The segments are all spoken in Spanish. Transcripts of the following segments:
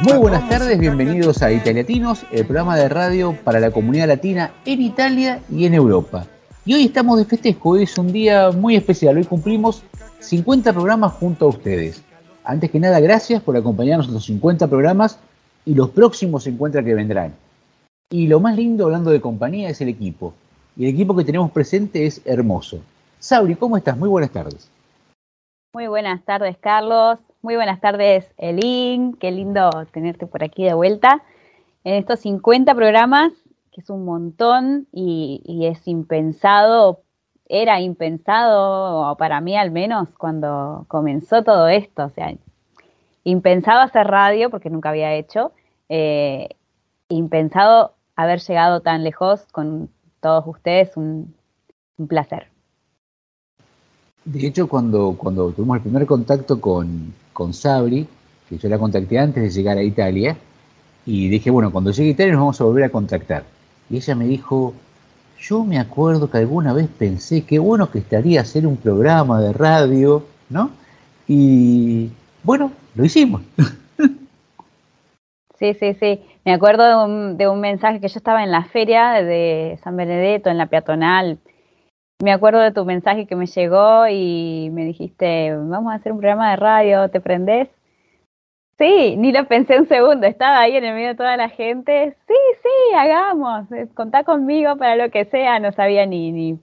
Muy buenas tardes, bienvenidos a Italiatinos, el programa de radio para la comunidad latina en Italia y en Europa. Y hoy estamos de festejo, hoy es un día muy especial, hoy cumplimos 50 programas junto a ustedes. Antes que nada, gracias por acompañarnos en los 50 programas y los próximos 50 que vendrán. Y lo más lindo, hablando de compañía, es el equipo. Y el equipo que tenemos presente es hermoso. Sabri, ¿cómo estás? Muy buenas tardes. Muy buenas tardes, Carlos. Muy buenas tardes, Elin. Qué lindo tenerte por aquí de vuelta. En estos 50 programas, que es un montón y, es impensado, era impensado, para mí al menos, cuando comenzó todo esto. O sea, impensado hacer radio, porque nunca había hecho. Eh, impensado haber llegado tan lejos con todos ustedes, un, placer. De hecho, cuando tuvimos el primer contacto con, con Sabri, que yo la contacté antes de llegar a Italia, y dije, bueno, cuando llegue a Italia nos vamos a volver a contactar. Y ella me dijo, yo me acuerdo que alguna vez pensé qué bueno que estaría hacer un programa de radio, ¿no? Y bueno, lo hicimos. Sí, sí, sí. Me acuerdo de un, de un, mensaje que yo estaba en la feria de San Benedetto, en la peatonal. Me acuerdo de tu mensaje que me llegó y me dijiste, vamos a hacer un programa de radio, ¿te prendés? Sí, ni lo pensé un segundo, estaba ahí en el medio de toda la gente. Sí, sí, hagamos, contá conmigo para lo que sea. No sabía ni, ni,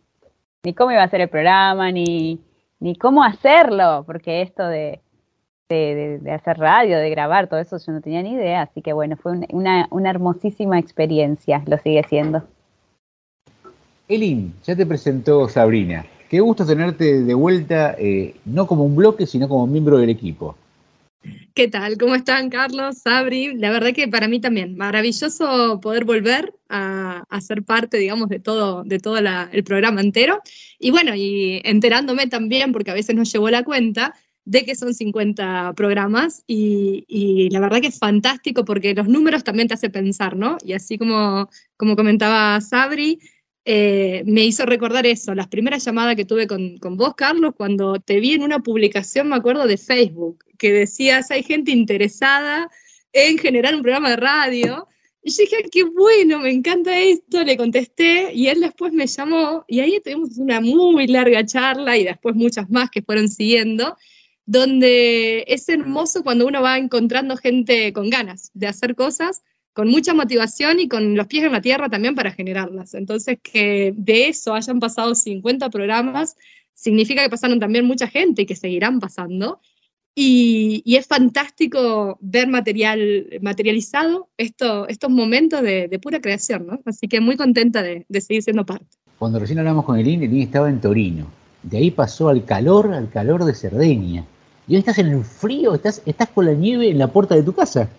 ni cómo iba a ser el programa, ni, ni cómo hacerlo, porque esto de, de, de, hacer radio, de grabar, todo eso yo no tenía ni idea, así que bueno, fue una, una hermosísima experiencia, lo sigue siendo. Elin, ya te presentó Sabrina. Qué gusto tenerte de vuelta, eh, no como un bloque, sino como miembro del equipo. ¿Qué tal? ¿Cómo están, Carlos, Sabri? La verdad que para mí también, maravilloso poder volver a, a ser parte, digamos, de todo, de todo el programa entero. Y bueno, y enterándome también, porque a veces no llevó la cuenta, de que son 50 programas y, y, la verdad que es fantástico porque los números también te hacen pensar, ¿no? Y así como, como comentaba Sabri, eh, me hizo recordar eso, las primeras llamadas que tuve con, con, vos, Carlos, cuando te vi en una publicación, me acuerdo, de Facebook, que decías, hay gente interesada en generar un programa de radio. Y yo dije, qué bueno, me encanta esto, le contesté y él después me llamó y ahí tuvimos una muy larga charla y después muchas más que fueron siguiendo donde es hermoso cuando uno va encontrando gente con ganas de hacer cosas, con mucha motivación y con los pies en la tierra también para generarlas. Entonces, que de eso hayan pasado 50 programas, significa que pasaron también mucha gente y que seguirán pasando. Y, y es fantástico ver material, materializado esto, estos momentos de, de, pura creación, ¿no? Así que muy contenta de, de seguir siendo parte. Cuando recién hablamos con Elín, Elín estaba en Torino. De ahí pasó al calor, al calor de Cerdeña. Y hoy estás en el frío, estás, estás con la nieve en la puerta de tu casa.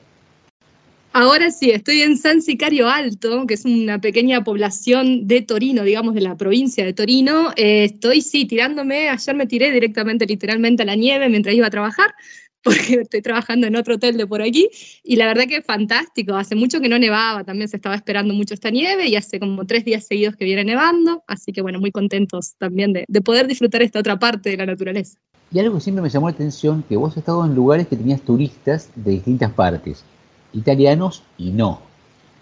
Ahora sí, estoy en San Sicario Alto, que es una pequeña población de Torino, digamos, de la provincia de Torino. Eh, estoy, sí, tirándome, ayer me tiré directamente, literalmente a la nieve mientras iba a trabajar, porque estoy trabajando en otro hotel de por aquí, y la verdad que es fantástico, hace mucho que no nevaba, también se estaba esperando mucho esta nieve, y hace como tres días seguidos que viene nevando, así que bueno, muy contentos también de, de poder disfrutar esta otra parte de la naturaleza. Y algo que siempre me llamó la atención, que vos has estado en lugares que tenías turistas de distintas partes, italianos y no.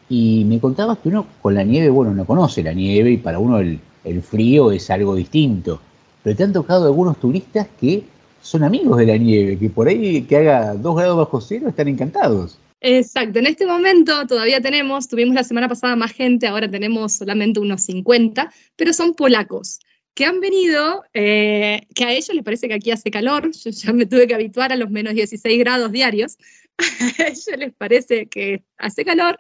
Y me contabas que uno con la nieve, bueno, no conoce la nieve y para uno el, frío es algo distinto. Pero te han tocado algunos turistas que son amigos de la nieve, que por ahí que haga dos grados bajo cero están encantados. Exacto, en este momento todavía tenemos, tuvimos la semana pasada más gente, ahora tenemos solamente unos 50, pero son polacos que han venido, eh, que a ellos les parece que aquí hace calor, yo ya me tuve que habituar a los menos 16 grados diarios, a ellos les parece que hace calor,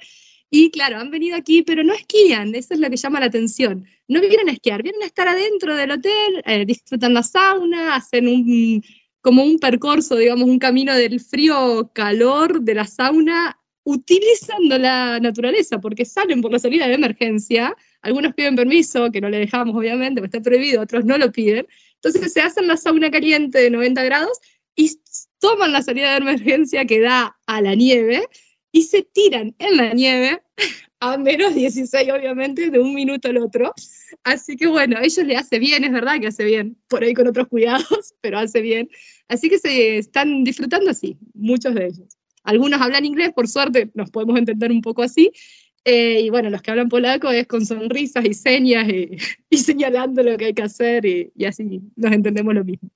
y claro, han venido aquí, pero no esquían, eso es lo que llama la atención. No vienen a esquiar, vienen a estar adentro del hotel, eh, disfrutan la sauna, hacen un, como un percorso, digamos, un camino del frío calor de la sauna utilizando la naturaleza, porque salen por la salida de emergencia, algunos piden permiso, que no le dejamos obviamente, porque está prohibido, otros no lo piden, entonces se hacen la sauna caliente de 90 grados y toman la salida de emergencia que da a la nieve y se tiran en la nieve a menos 16, obviamente, de un minuto al otro. Así que bueno, ellos le hace bien, es verdad que hace bien, por ahí con otros cuidados, pero hace bien. Así que se están disfrutando así, muchos de ellos. Algunos hablan inglés, por suerte nos podemos entender un poco así. Eh, y bueno, los que hablan polaco es con sonrisas y señas y, señalando lo que hay que hacer y, así nos entendemos lo mismo.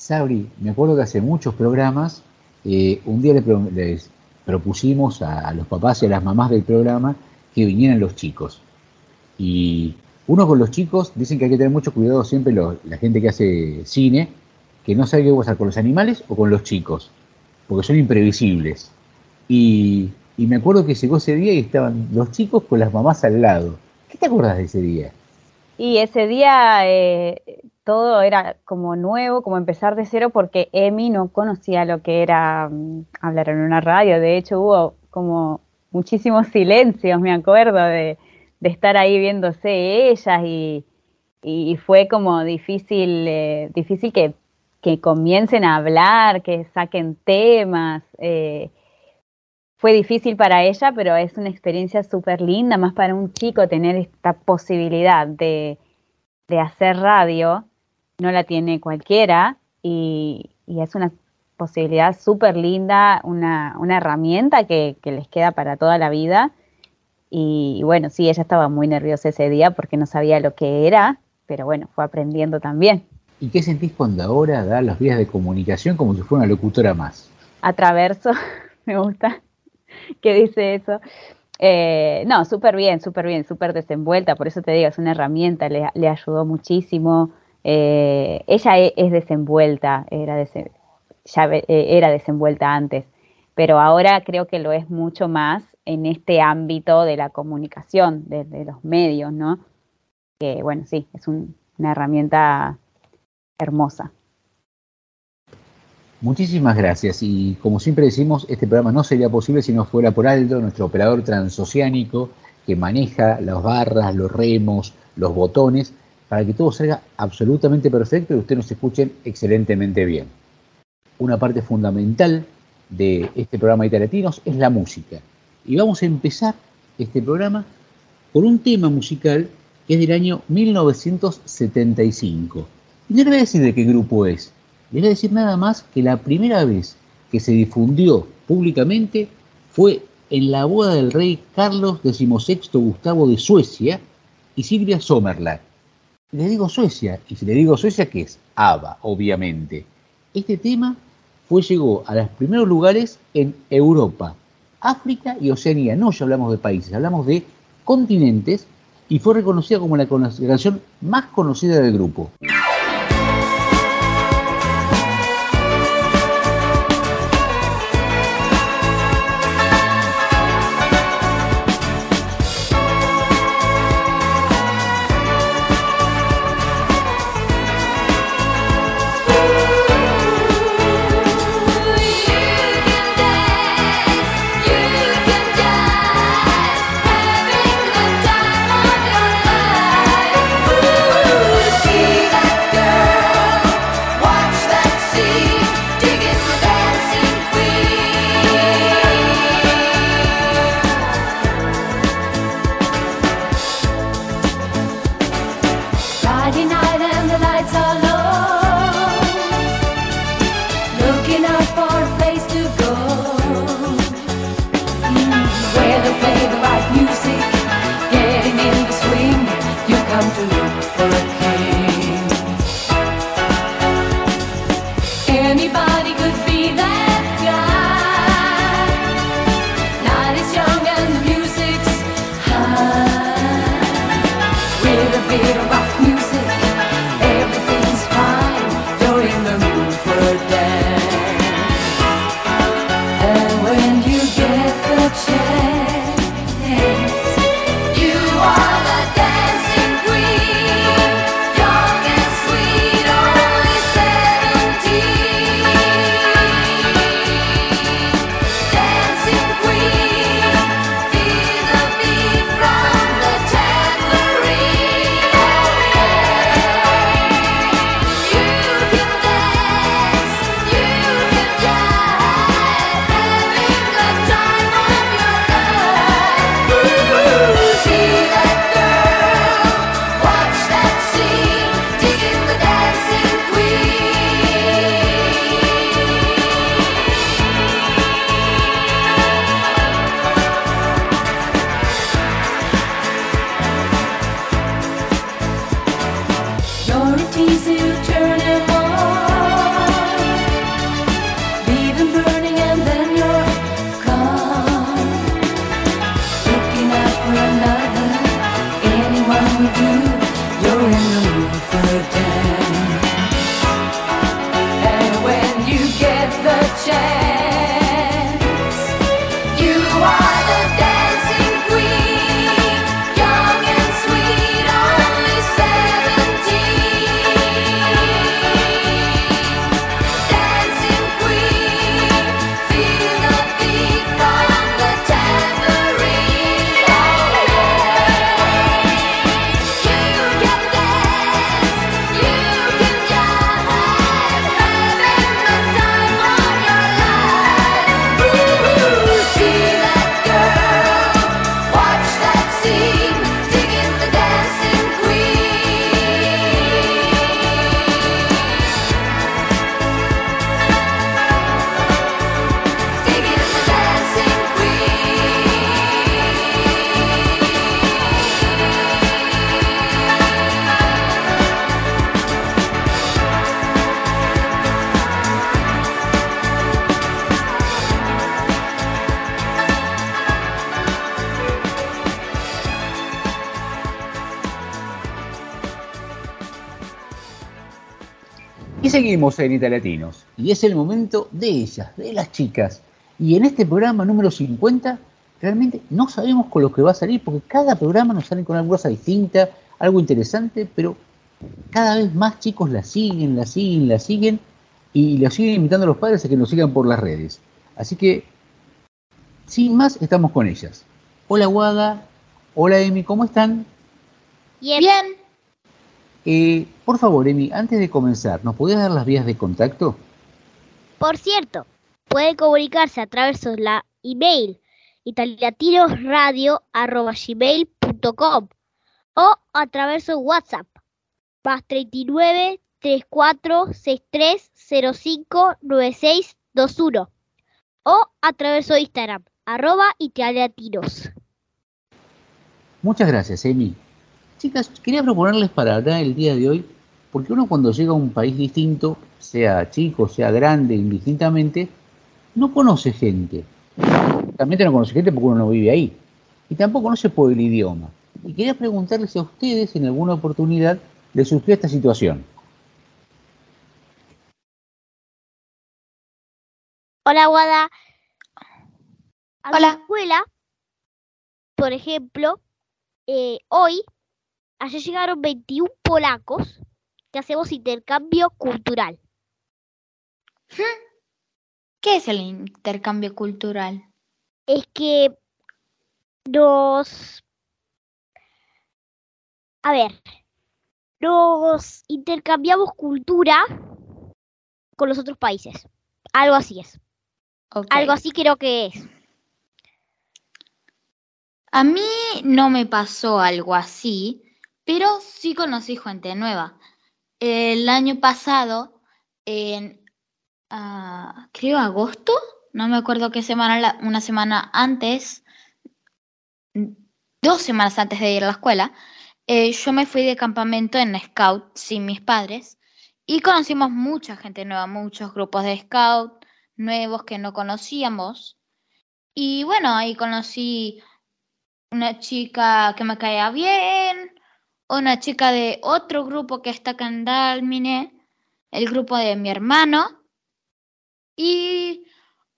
Sabri, me acuerdo que hace muchos programas, eh, un día les propusimos a, los papás y a las mamás del programa que vinieran los chicos. Y uno con los chicos dicen que hay que tener mucho cuidado siempre la gente que hace cine, que no sabe qué hacer con los animales o con los chicos, porque son imprevisibles. Y, me acuerdo que llegó ese día y estaban los chicos con las mamás al lado. ¿Qué te acuerdas de ese día? Y ese día eh, todo era como nuevo, como empezar de cero, porque Emi no conocía lo que era mm, hablar en una radio. De hecho, hubo como muchísimos silencios, me acuerdo, de, estar ahí viéndose ellas y, fue como difícil, eh, difícil que, comiencen a hablar, que saquen temas. Eh, fue difícil para ella, pero es una experiencia súper linda, más para un chico tener esta posibilidad de, de hacer radio no la tiene cualquiera y, es una posibilidad súper linda, una, herramienta que, les queda para toda la vida. Y, bueno, sí, ella estaba muy nerviosa ese día porque no sabía lo que era, pero bueno, fue aprendiendo también. ¿Y qué sentís cuando ahora da las vías de comunicación como si fuera una locutora más? Atraverso, me gusta que dice eso. Eh, no, súper bien, súper bien, súper desenvuelta, por eso te digo, es una herramienta, le, le ayudó muchísimo. Eh, ella e, es, desenvuelta, era, ya eh, era desenvuelta antes, pero ahora creo que lo es mucho más en este ámbito de la comunicación, de, los medios, ¿no? Que bueno, sí, es una herramienta hermosa. Muchísimas gracias y como siempre decimos, este programa no sería posible si no fuera por Aldo, nuestro operador transoceánico que maneja las barras, los remos, los botones para que todo salga absolutamente perfecto y ustedes nos escuchen excelentemente bien. Una parte fundamental de este programa de Latinos es la música. Y vamos a empezar este programa con un tema musical que es del año 1975. Y no le voy a decir de qué grupo es, le voy a decir nada más que la primera vez que se difundió públicamente fue en la boda del rey Carlos XVI Gustavo de Suecia y Silvia Le digo Suecia, y si le digo Suecia, ¿qué es? ABBA, obviamente. Este tema fue, llegó a los primeros lugares en Europa, África y Oceanía. No ya hablamos de países, hablamos de continentes y fue reconocida como la canción más conocida del grupo. Seguimos en Italiatinos. Y es el momento de ellas, de las chicas. Y en este programa número 50, realmente no sabemos con lo que va a salir, porque cada programa nos sale con alguna cosa distinta, algo interesante, pero cada vez más chicos la siguen, la siguen, la siguen, y la siguen invitando a los padres a que nos sigan por las redes. Así que, sin más, estamos con ellas. Hola Guada, hola Emi, ¿cómo están? Bien. Eh, por favor, Emi, antes de comenzar, ¿nos podías dar las vías de contacto? Por cierto, puede comunicarse a través de la email italiatinosradio.gmail.com o a través de WhatsApp más 39 34 63 05 96 21 o a través de Instagram arroba italiatinos. Muchas gracias, Emi. Chicas, quería proponerles para acá el día de hoy, porque uno cuando llega a un país distinto, sea chico, sea grande, indistintamente, no conoce gente. Realmente no conoce gente porque uno no vive ahí. Y tampoco conoce por el idioma. Y quería preguntarles si a ustedes en alguna oportunidad les surgió esta situación. Hola, Guada. A Hola. mi escuela, por ejemplo, eh, hoy, ayer llegaron 21 polacos que hacemos intercambio cultural. ¿Qué es el intercambio cultural? Es que nos... A ver, nos intercambiamos cultura con los otros países. Algo así es. Algo así creo que es. A mí no me pasó algo así, pero sí conocí gente nueva. El año pasado, en ah, creo agosto, no me acuerdo qué semana, una semana antes, dos semanas antes de ir a la escuela, eh, yo me fui de campamento en Scout sin mis padres y conocimos mucha gente nueva, muchos grupos de Scout nuevos que no conocíamos. Y bueno, ahí conocí una chica que me caía bien, una chica de otro grupo que está acá en Dálmine, el grupo de mi hermano, y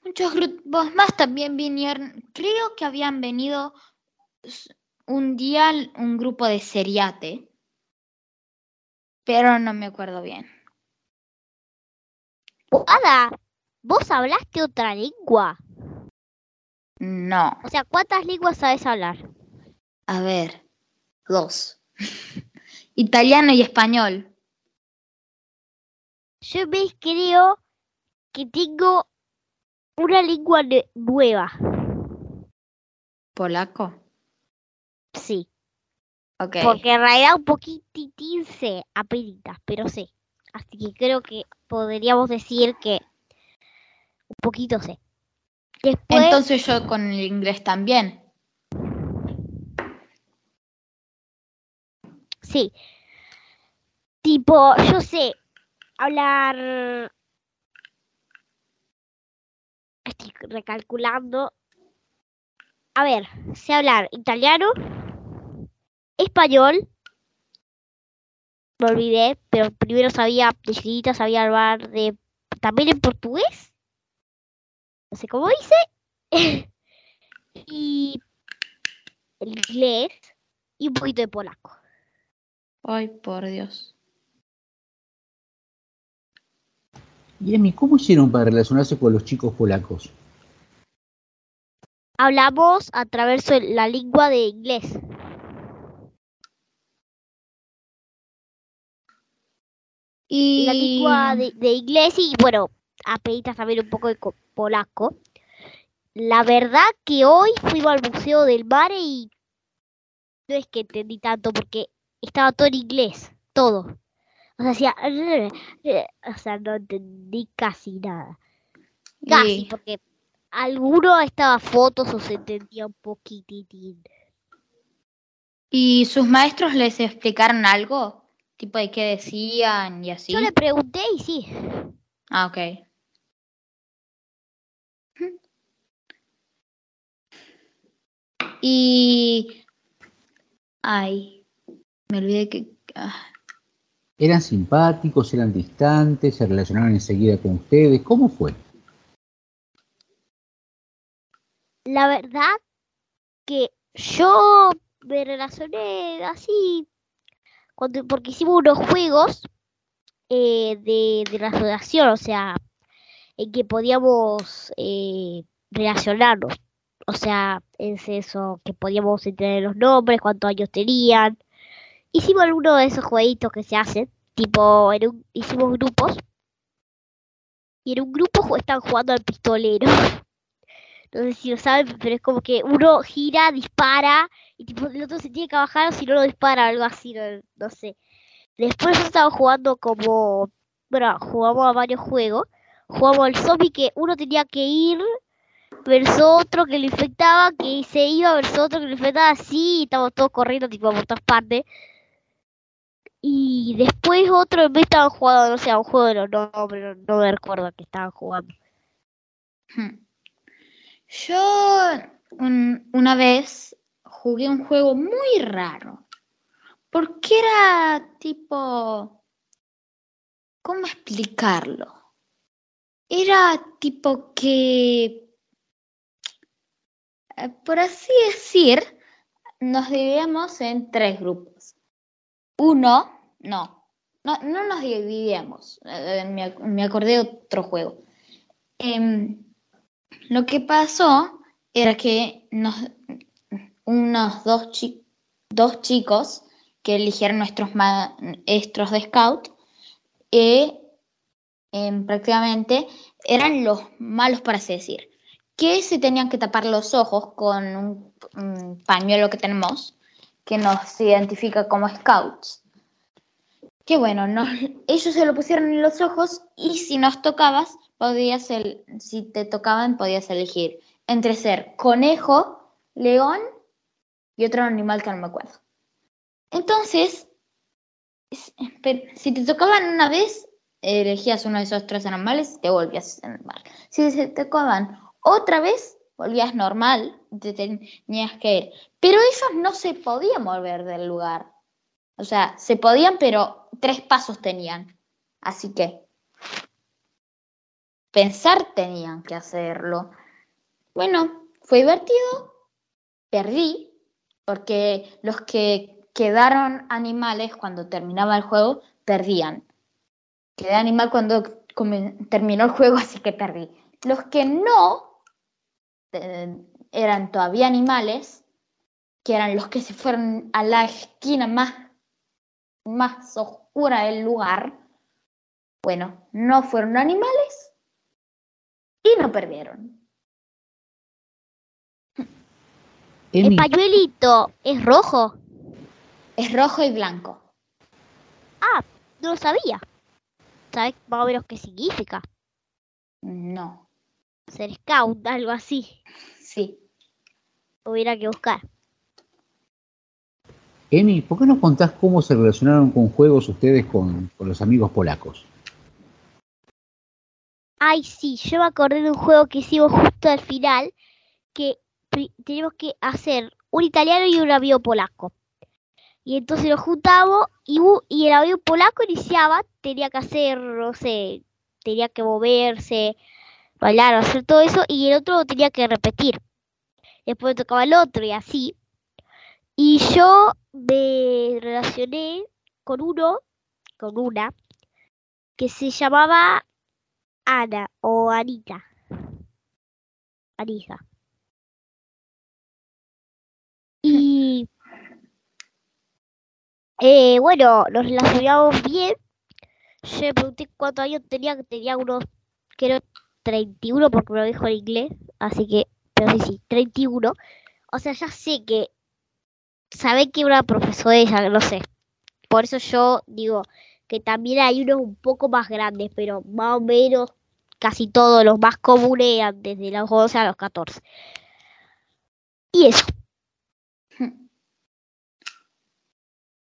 muchos grupos más también vinieron, creo que habían venido un día un grupo de Seriate, pero no me acuerdo bien. Ada, vos hablaste otra lengua. No, O sea, ¿cuántas lenguas sabes hablar? a ver, dos. Italiano y español. Yo me creo que tengo una lengua nueva. Polaco. Sí, Ok. porque en realidad un poquitín sé apenitas, pero sé. Así que creo que podríamos decir que un poquito sé. Después, Entonces yo con el inglés también. Sí. Tipo, yo sé hablar... Estoy recalculando. A ver, sé hablar italiano, español, me olvidé, pero primero sabía, de chiquita sabía hablar de, también en portugués, no sé cómo dice, y el inglés y un poquito de polaco. Ay, por Dios. Y Emi, ¿cómo hicieron para relacionarse con los chicos polacos? Hablamos a través de la lengua de inglés. Y La lengua de, de inglés y bueno, apenas también un poco de co- polaco. La verdad que hoy fuimos al Museo del Mar y no es que entendí tanto porque estaba todo en inglés, todo. O sea, hacía, o sea, no entendí casi nada. Casi, porque alguno estaba fotos o se entendía un poquititín. ¿Y sus maestros les explicaron algo? Tipo de qué decían y así. Yo le pregunté y sí. Ah, ok. Y... Ay, me olvidé que... ah, ¿Eran simpáticos, eran distantes, se relacionaron enseguida con ustedes? ¿Cómo fue? La verdad que yo me relacioné así cuando, porque hicimos unos juegos eh, de, de la asociación, o sea, en que podíamos eh, relacionarnos. O sea, es eso, que podíamos entender los nombres, cuántos años tenían. Hicimos alguno de esos jueguitos que se hacen, tipo, en un- hicimos grupos. Y en un grupo están jugando al pistolero. No sé si lo saben, pero es como que uno gira, dispara, y tipo el otro se tiene que bajar si no lo dispara, algo así, no, no sé. Después estábamos jugando como, bueno, jugamos a varios juegos. Jugamos al zombie que uno tenía que ir versus otro que lo infectaba, que se iba versus otro que lo infectaba así, y estábamos todos corriendo tipo por todas partes. Y después otro vez estaban jugando, no sé, un juego de los nombres, no, no me recuerdo a qué estaban jugando. hmm. Yo un- una vez jugué un juego muy raro. Porque era tipo... ¿Cómo explicarlo? Era tipo que... eh, Por así decir, nos dividíamos en tres grupos. Uno, no, no, no nos dividíamos. eh, me, ac- me acordé de otro juego. Em, lo que pasó era que nos, unos dos, dos chicos que eligieron nuestros maestros de scout eh, em, prácticamente eran los malos para así decir que se tenían que tapar los ojos con un pañuelo que tenemos que nos identifica como scouts que bueno nos- ellos se lo pusieron en los ojos y si nos tocabas podías el, si te tocaban podías elegir entre ser conejo león y otro animal que no me acuerdo entonces, si te tocaban una vez, elegías uno de esos tres animales y te volvías normal. Si se te tocaban otra vez, volvías normal, te tenías que ir. Pero ellos no se podían mover del lugar. O sea, se podían, pero tres pasos tenían. Así que pensar tenían que hacerlo. Bueno, fue divertido, perdí, porque los que quedaron animales cuando terminaba el juego perdían. Quedé animal cuando terminó el juego, así que perdí. Los que no eh, eran todavía animales, que eran los que se fueron a la esquina más, más oscura del lugar, bueno, no fueron animales y no perdieron. El pañuelito es rojo. Es rojo y blanco. No lo sabía. ¿Sabes más o menos qué significa? No, Ser scout, algo así. sí. Hubiera que buscar. Emi, ¿por qué no contás cómo se relacionaron con juegos ustedes con, con los amigos polacos? Ay, sí, yo me acordé de un juego que hicimos justo al final, que tenemos que hacer un italiano y un amigo polaco. Y entonces nos juntamos y, y el avión polaco iniciaba, tenía que hacer, no sé, tenía que moverse, bailar, hacer todo eso, y el otro tenía que repetir. Después tocaba el otro y así. Y yo me relacioné con uno, con una, que se llamaba Ana o Anita. Anija. Y eh, bueno, nos relacionamos bien. Yo le pregunté cuántos años tenía, que tenía unos, creo, 31 porque me lo dijo en inglés, así que, pero sí, sí, 31. O sea, ya sé que, sabe que una profesora ella, no sé. Por eso yo digo que también hay unos un poco más grandes, pero más o menos casi todos los más comunes eran desde los 11 a los 14. Y eso.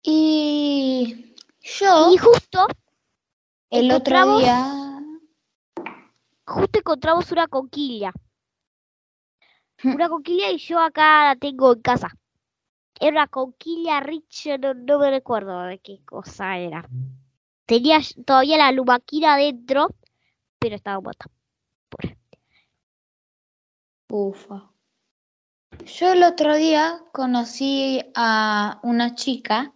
Y yo Y justo, el otro día... justo encontramos una conquilla. Hmm. Una conquilla y yo acá la tengo en casa. Era una conquilla rich, no, no me recuerdo de qué cosa era. Tenía todavía la lumaquina adentro, pero estaba muerta. Pobre. Ufa. Yo el otro día conocí a una chica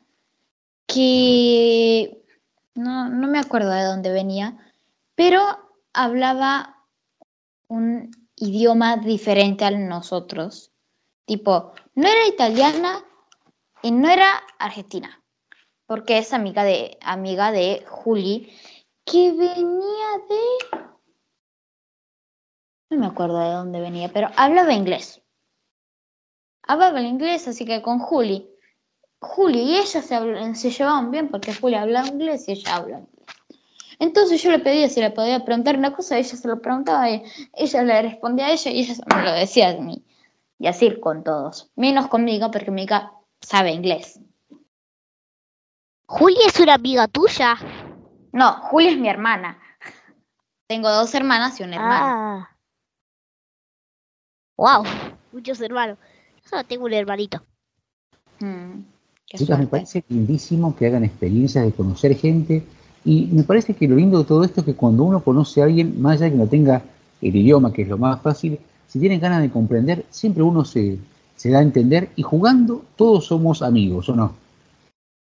que no, no me acuerdo de dónde venía, pero hablaba un idioma diferente a nosotros. Tipo, no era italiana y no era argentina, porque es amiga de, amiga de Juli, que venía de... No me acuerdo de dónde venía, pero hablaba inglés. Hablaba inglés, así que con Juli. Juli y ella se, llevaban bien porque Juli habla inglés y ella habla inglés. Entonces yo le pedía si le podía preguntar una cosa, ella se lo preguntaba, y ella le respondía a ella y ella me lo decía a mí. Y así con todos. Menos conmigo porque Mica sabe inglés. Juli es una amiga tuya. No, Juli es mi hermana. Tengo dos hermanas y un hermano. Ah. Wow, muchos hermanos. Yo solo tengo un hermanito. Mm, Chicas, me parece lindísimo que hagan experiencias de conocer gente y me parece que lo lindo de todo esto es que cuando uno conoce a alguien, más allá de que no tenga el idioma, que es lo más fácil, si tienen ganas de comprender, siempre uno se, se da a entender y jugando todos somos amigos, ¿o no?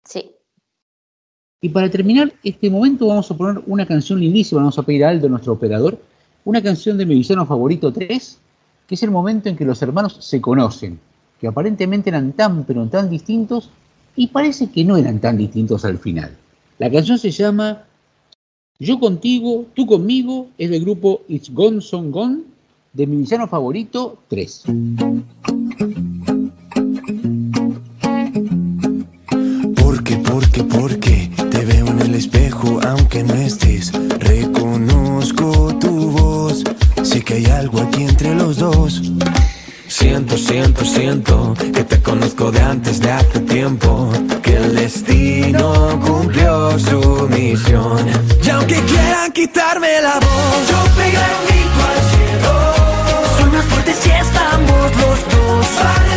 Sí. Y para terminar este momento vamos a poner una canción lindísima, vamos a pedir a Aldo, nuestro operador, una canción de mi villano favorito 3, que es el momento en que los hermanos se conocen, que aparentemente eran tan pero tan distintos y parece que no eran tan distintos al final. La canción se llama Yo contigo, tú conmigo, es del grupo It's Gone Son Gone, de mi villano favorito 3. Porque, porque, porque te veo en el espejo aunque no estés. Reconozco tu voz, sé que hay algo aquí entre los dos. Siento, siento, siento que te conozco de antes de hace tiempo. Que el destino cumplió su misión. Y aunque quieran quitarme la voz, yo pegaré un grito al cielo. Soy más fuerte si estamos los dos. Para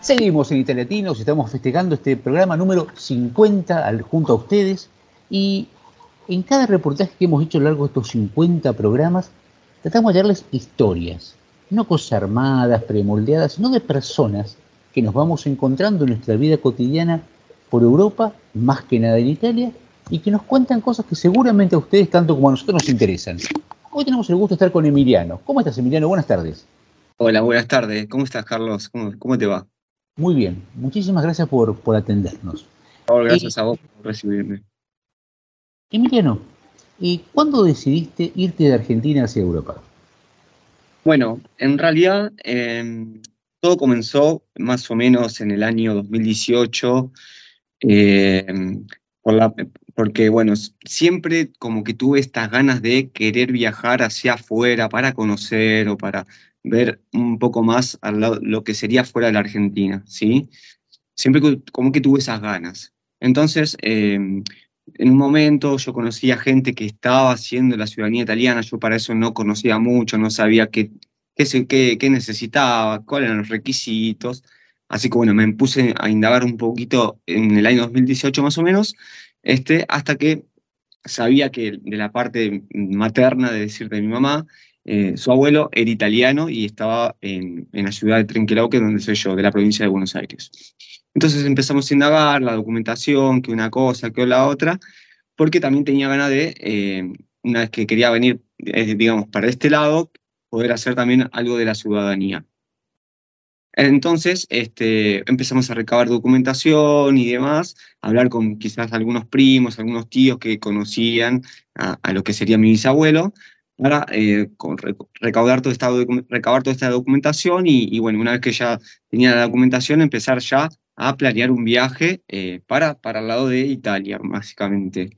Seguimos en Italiatinos estamos festejando este programa número 50 al- junto a ustedes. Y en cada reportaje que hemos hecho a lo largo de estos 50 programas, tratamos de darles historias, no cosas armadas, premoldeadas, sino de personas que nos vamos encontrando en nuestra vida cotidiana por Europa, más que nada en Italia, y que nos cuentan cosas que seguramente a ustedes, tanto como a nosotros, nos interesan. Hoy tenemos el gusto de estar con Emiliano. ¿Cómo estás, Emiliano? Buenas tardes. Hola, buenas tardes. ¿Cómo estás, Carlos? ¿Cómo, cómo te va? Muy bien, muchísimas gracias por, por atendernos. Por favor, gracias a vos por recibirme. Emiliano, ¿y cuándo decidiste irte de Argentina hacia Europa? Bueno, en realidad em, todo comenzó más o menos en el año 2018, em, por la- porque bueno, siempre como que tuve estas ganas de querer viajar hacia afuera para conocer o para ver un poco más al lado, lo que sería fuera de la Argentina, ¿sí? Siempre como que tuve esas ganas. Entonces, em, en un momento yo conocía gente que estaba haciendo la ciudadanía italiana, yo para eso no conocía mucho, no sabía qué, qué- qué necesitaba, cuáles eran los requisitos. Así que bueno, me puse a indagar un poquito en el año 2018 más o menos, este, hasta que sabía que de la parte materna, de decir, de mi mamá, eh, su abuelo era italiano y estaba en, la ciudad de Trenquelauque, donde soy yo, de la provincia de Buenos Aires. Entonces empezamos a indagar la documentación, que una cosa, que la otra, porque también tenía ganas de, eh, una vez que quería venir, eh, digamos, para este lado, poder hacer también algo de la ciudadanía. Entonces, este, empezamos a recabar documentación y demás, hablar con quizás algunos primos, algunos tíos que conocían a, lo que sería mi bisabuelo, para eh, con- recaudar toda esta, recabar toda esta documentación y, y bueno, una vez que ya tenía la documentación, empezar ya a planear un viaje eh, para, para el lado de Italia, básicamente.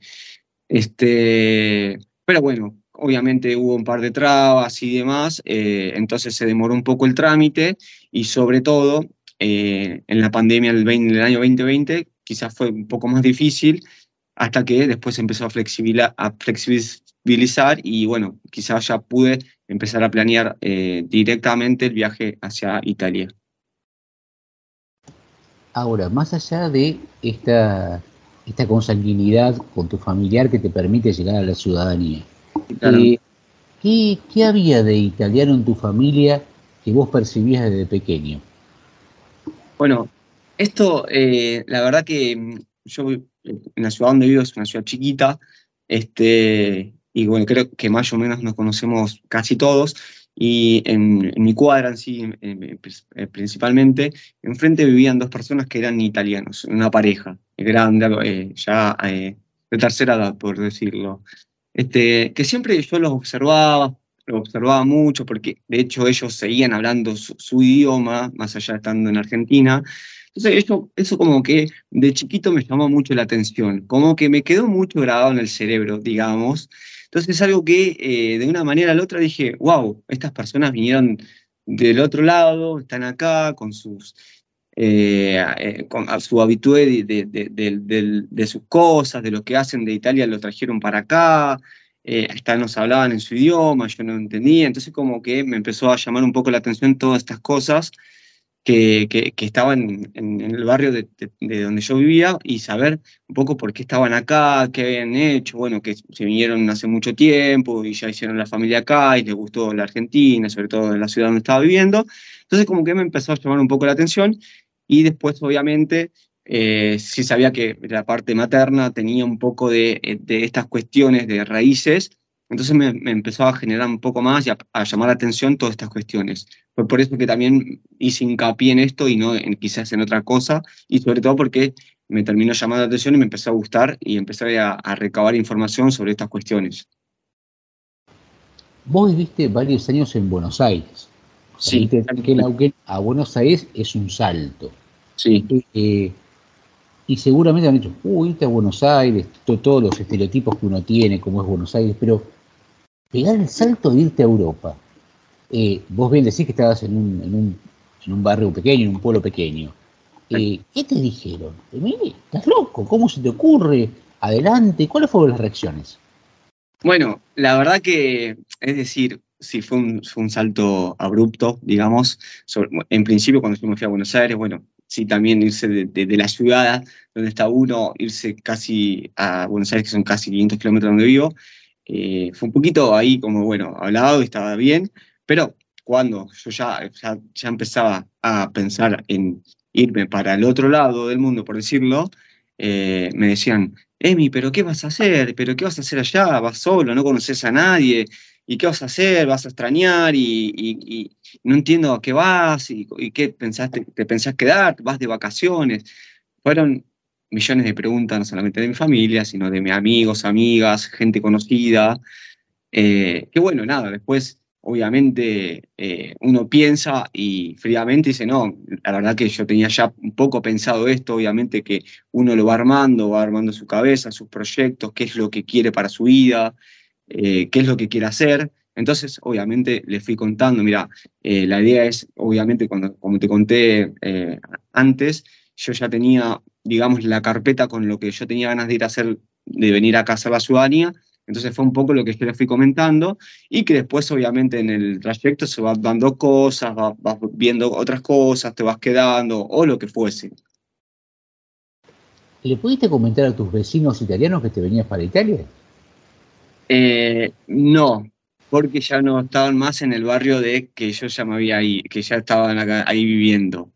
Este, pero bueno, obviamente hubo un par de trabas y demás, eh, entonces se demoró un poco el trámite y sobre todo eh, en la pandemia del, 20 del año 2020 quizás fue un poco más difícil hasta que después empezó a flexibilizar y bueno, quizás ya pude empezar a planear eh, directamente el viaje hacia Italia. Ahora, más allá de esta, esta consanguinidad con tu familiar que te permite llegar a la ciudadanía, Claro. eh, ¿qué, qué había de italiano en tu familia que vos percibías desde pequeño? Bueno, esto, eh, la verdad que mm, yo eh, en la ciudad donde vivo es una ciudad chiquita, este, y bueno, creo que más o menos nos conocemos casi todos, y en, en mi cuadra en sí, en- eh, principalmente, enfrente vivían dos personas que eran italianos, una pareja grande, eh, ya eh, de tercera edad, por decirlo, este, que siempre yo los observaba, los observaba mucho, porque de hecho ellos seguían hablando su, idioma, más allá estando en Argentina. Entonces, eso, eso como que de chiquito me llamó mucho la atención, como que me quedó mucho grabado en el cerebro, digamos. Entonces, es algo que eh, de una manera a la otra dije, wow, estas personas vinieron del otro lado, están acá con sus eh, eh, con a su habitué de, de- de- de- sus cosas, de lo que hacen de Italia, lo trajeron para acá, eh, hasta nos hablaban en su idioma, yo no entendía, entonces como que me empezó a llamar un poco la atención todas estas cosas, que, que, estaban en, el barrio de, donde yo vivía y saber un poco por qué estaban acá, qué habían hecho, bueno, que se vinieron hace mucho tiempo y ya hicieron la familia acá y les gustó la Argentina, sobre todo en la ciudad donde estaba viviendo. Entonces como que me empezó a llamar un poco la atención y después obviamente eh, sí sabía que la parte materna tenía un poco de, de estas cuestiones de raíces entonces me, empezó a generar un poco más y a, llamar la atención todas estas cuestiones. Fue por eso que también hice hincapié en esto y no en, quizás en otra cosa, y sobre todo porque me terminó llamando la atención y me empezó a gustar y empecé a, recabar información sobre estas cuestiones. Vos viviste varios años en Buenos Aires. Sí. Que a Buenos Aires es un salto. Sí. Eh, y seguramente han dicho, uy, irte a Buenos Aires, todos los estereotipos que uno tiene, como es Buenos Aires, pero pegar el salto de irte a Europa. Eh, vos bien decís que estabas en un, en un, en un barrio pequeño, en un pueblo pequeño. Eh, ¿Qué te dijeron? Mire, estás loco, ¿cómo se te ocurre? Adelante, ¿cuáles fueron las reacciones? Bueno, la verdad que, es decir, sí, fue un, fue un salto abrupto, digamos. en principio, cuando yo me fui a Buenos Aires, bueno, sí, también irse de, la ciudad donde está uno, irse casi a Buenos Aires, que son casi 500 kilómetros donde vivo, eh, fue un poquito ahí como, bueno, hablado y estaba bien, pero cuando yo ya, ya, empezaba a pensar en irme para el otro lado del mundo, por decirlo, eh, me decían, Emi, pero ¿qué vas a hacer? ¿Pero qué vas a hacer allá? ¿Vas solo? ¿No conoces a nadie? ¿Y qué vas a hacer? ¿Vas a extrañar? Y, no entiendo a qué vas y, qué pensaste, te pensás quedar, vas de vacaciones. Fueron millones de preguntas, no solamente de mi familia, sino de mis amigos, amigas, gente conocida. Eh, que bueno, nada, después obviamente eh, uno piensa y fríamente dice, no, la verdad que yo tenía ya un poco pensado esto, obviamente que uno lo va armando, va armando su cabeza, sus proyectos, qué es lo que quiere para su vida, eh, qué es lo que quiere hacer. Entonces, obviamente, le fui contando, mira, eh, la idea es, obviamente, cuando, como te conté eh, antes, yo ya tenía, digamos, la carpeta con lo que yo tenía ganas de ir a hacer, de venir acá a hacer la ciudadanía. Entonces fue un poco lo que yo le fui comentando y que después, obviamente, en el trayecto se va dando cosas, vas viendo otras cosas, te vas quedando o lo que fuese. ¿Le pudiste comentar a tus vecinos italianos que te venías para Italia? Eh, no, porque ya no estaban más en el barrio de que yo ya me había ahí, que ya estaban ahí viviendo.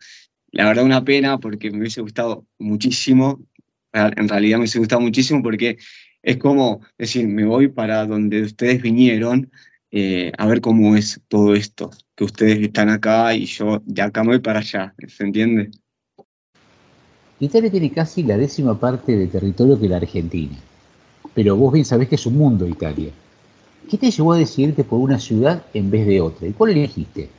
La verdad una pena porque me hubiese gustado muchísimo, en realidad me hubiese gustado muchísimo porque es como decir, me voy para donde ustedes vinieron eh, a ver cómo es todo esto, que ustedes están acá y yo de acá me voy para allá, ¿se entiende? Italia tiene casi la décima parte de territorio que la Argentina pero vos bien sabés que es un mundo Italia. ¿Qué te llevó a decidirte por una ciudad en vez de otra? ¿Y cuál elegiste?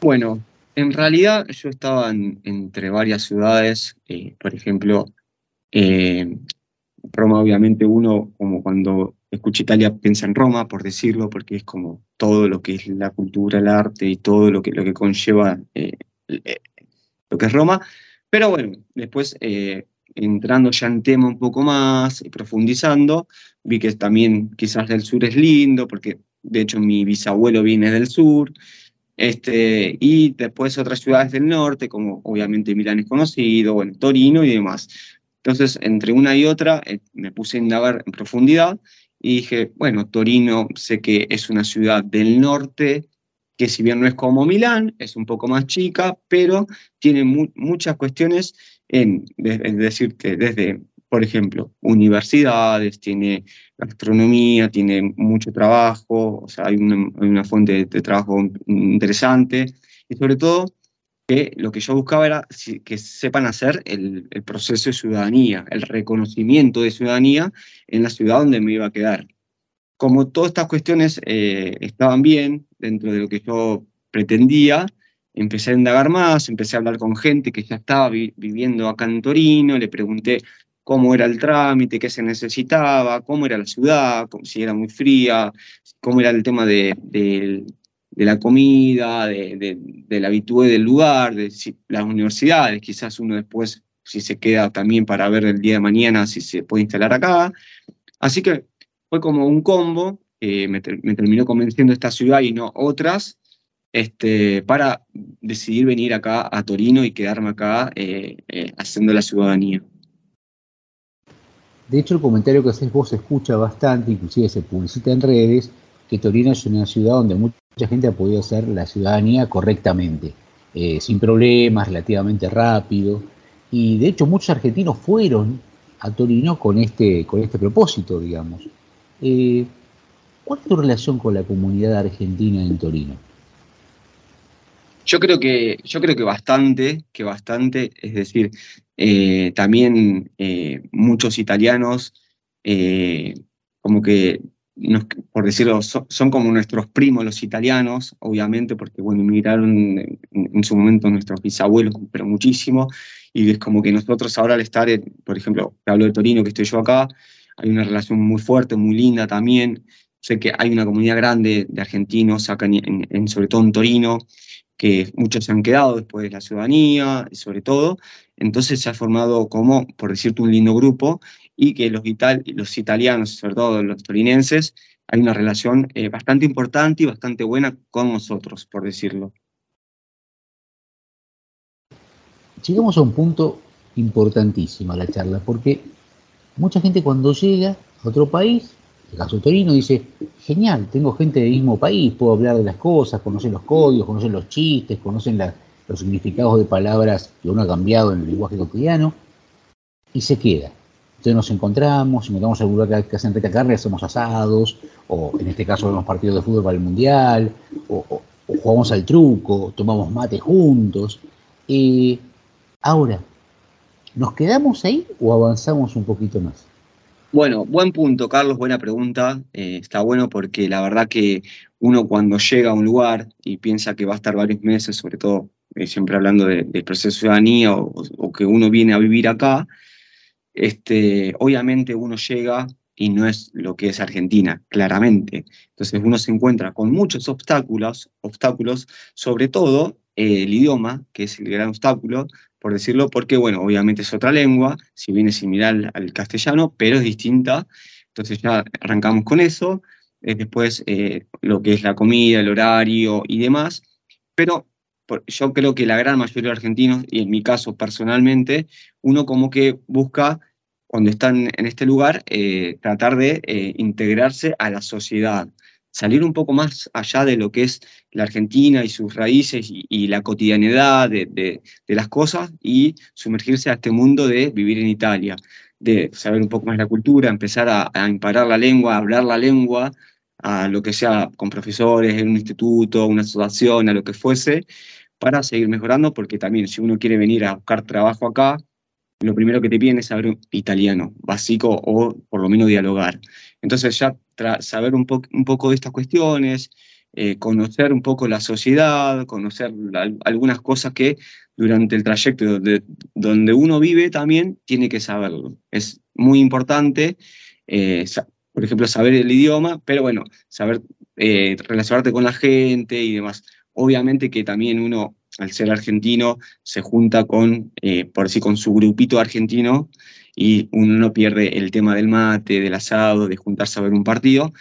Bueno, en realidad yo estaba entre varias ciudades, eh, por ejemplo, eh, Roma obviamente uno, como cuando escucha Italia, piensa en Roma, por decirlo, porque es como todo lo que es la cultura, el arte y todo lo que, lo que conlleva eh, lo que es Roma. Pero bueno, después entrando ya en tema un poco más y profundizando, vi que también quizás del sur es lindo, porque de hecho mi bisabuelo viene del sur, este, y después otras ciudades del norte, como obviamente Milán es conocido, bueno, Torino y demás. Entonces, entre una y otra, eh, me puse a indagar en profundidad y dije, bueno, Torino sé que es una ciudad del norte, que si bien no es como Milán, es un poco más chica, pero tiene muchas cuestiones en, es decir, que desde, por ejemplo, universidades, tiene gastronomía, tiene mucho trabajo, o sea, hay una, fuente de, trabajo interesante, y sobre todo que lo que yo buscaba era que sepan hacer el, proceso de ciudadanía, el reconocimiento de ciudadanía en la ciudad donde me iba a quedar. Como todas estas cuestiones eh, estaban bien dentro de lo que yo pretendía, empecé a indagar más, empecé a hablar con gente que ya estaba viviendo acá en Torino, le pregunté cómo era el trámite, qué se necesitaba, cómo era la ciudad, si era muy fría, cómo era el tema de, la comida, de, la habitué del lugar, de las universidades, quizás uno después, si se queda también para ver el día de mañana si se puede instalar acá. Así que fue como un combo, me, me terminó convenciendo esta ciudad y no otras, este, para decidir venir acá a Torino y quedarme acá eh, eh, haciendo la ciudadanía. De hecho, el comentario que haces vos se escucha bastante, inclusive se publicita en redes, que Torino es una ciudad donde mucha gente ha podido hacer la ciudadanía correctamente, eh, sin problemas, relativamente rápido. Y de hecho muchos argentinos fueron a Torino con este, con este propósito, digamos. ¿Cuál es tu relación con la comunidad argentina en Torino? Yo creo que, yo creo que bastante, que bastante, es decir, eh, también eh, muchos italianos, como que, por decirlo, son, como nuestros primos los italianos, obviamente, porque, bueno, emigraron en, en, su momento nuestros bisabuelos, pero muchísimo, y es como que nosotros ahora al estar, por ejemplo, te hablo de Torino, que estoy yo acá, hay una relación muy fuerte, muy linda también. Sé que hay una comunidad grande de argentinos acá, en, sobre todo en Torino, que muchos se han quedado después de la ciudadanía, sobre todo. Entonces se ha formado como, por decirte, un lindo grupo y que los, los italianos, sobre todo los torinenses, hay una relación eh, bastante importante y bastante buena con nosotros, por decirlo. llegamos a un punto importantísimo a la charla, porque mucha gente cuando llega a otro país, el caso Torino, dice, genial, tengo gente del mismo país, puedo hablar de las cosas, conocen los códigos, conocen los chistes, conocen los significados de palabras que uno ha cambiado en el lenguaje cotidiano, y se queda. Entonces nos encontramos, encontramos algún lugar que hacen reta carne, hacemos asados, o en este caso vemos partidos de fútbol para el mundial, o, jugamos al truco, tomamos mate juntos. y Ahora, ¿nos quedamos ahí o avanzamos un poquito más? Bueno, buen punto, Carlos, buena pregunta. Eh, está bueno porque la verdad que uno cuando llega a un lugar y piensa que va a estar varios meses, sobre todo eh, siempre hablando del proceso de ciudadanía o, que uno viene a vivir acá, este, obviamente uno llega y no es lo que es Argentina, claramente. Entonces uno se encuentra con muchos obstáculos, obstáculos, sobre todo eh, el idioma, que es el gran obstáculo, por decirlo, porque, bueno, obviamente es otra lengua, si bien es similar al castellano, pero es distinta. Entonces ya arrancamos con eso. Después eh, lo que es la comida, el horario y demás. Pero yo creo que la gran mayoría de argentinos, y en mi caso personalmente, uno como que busca, cuando están en este lugar, eh, tratar de integrarse a la sociedad salir un poco más allá de lo que es la Argentina y sus raíces y, la cotidianidad de, las cosas y sumergirse a este mundo de vivir en Italia, de saber un poco más la cultura, empezar a, a imparar la lengua, a hablar la lengua, a lo que sea con profesores, en un instituto, una asociación, a lo que fuese, para seguir mejorando, porque también si uno quiere venir a buscar trabajo acá, lo primero que te piden es saber italiano básico o por lo menos dialogar. Entonces ya saber un, un, poco de estas cuestiones, eh, conocer un poco la sociedad, conocer algunas cosas que durante el trayecto de, donde uno vive también tiene que saberlo. Es muy importante, eh, por ejemplo, saber el idioma, pero bueno, saber eh, relacionarte con la gente y demás. Obviamente que también uno al ser argentino, se junta con, eh, por así, con su grupito argentino y uno no pierde el tema del mate, del asado, de juntarse a ver un partido,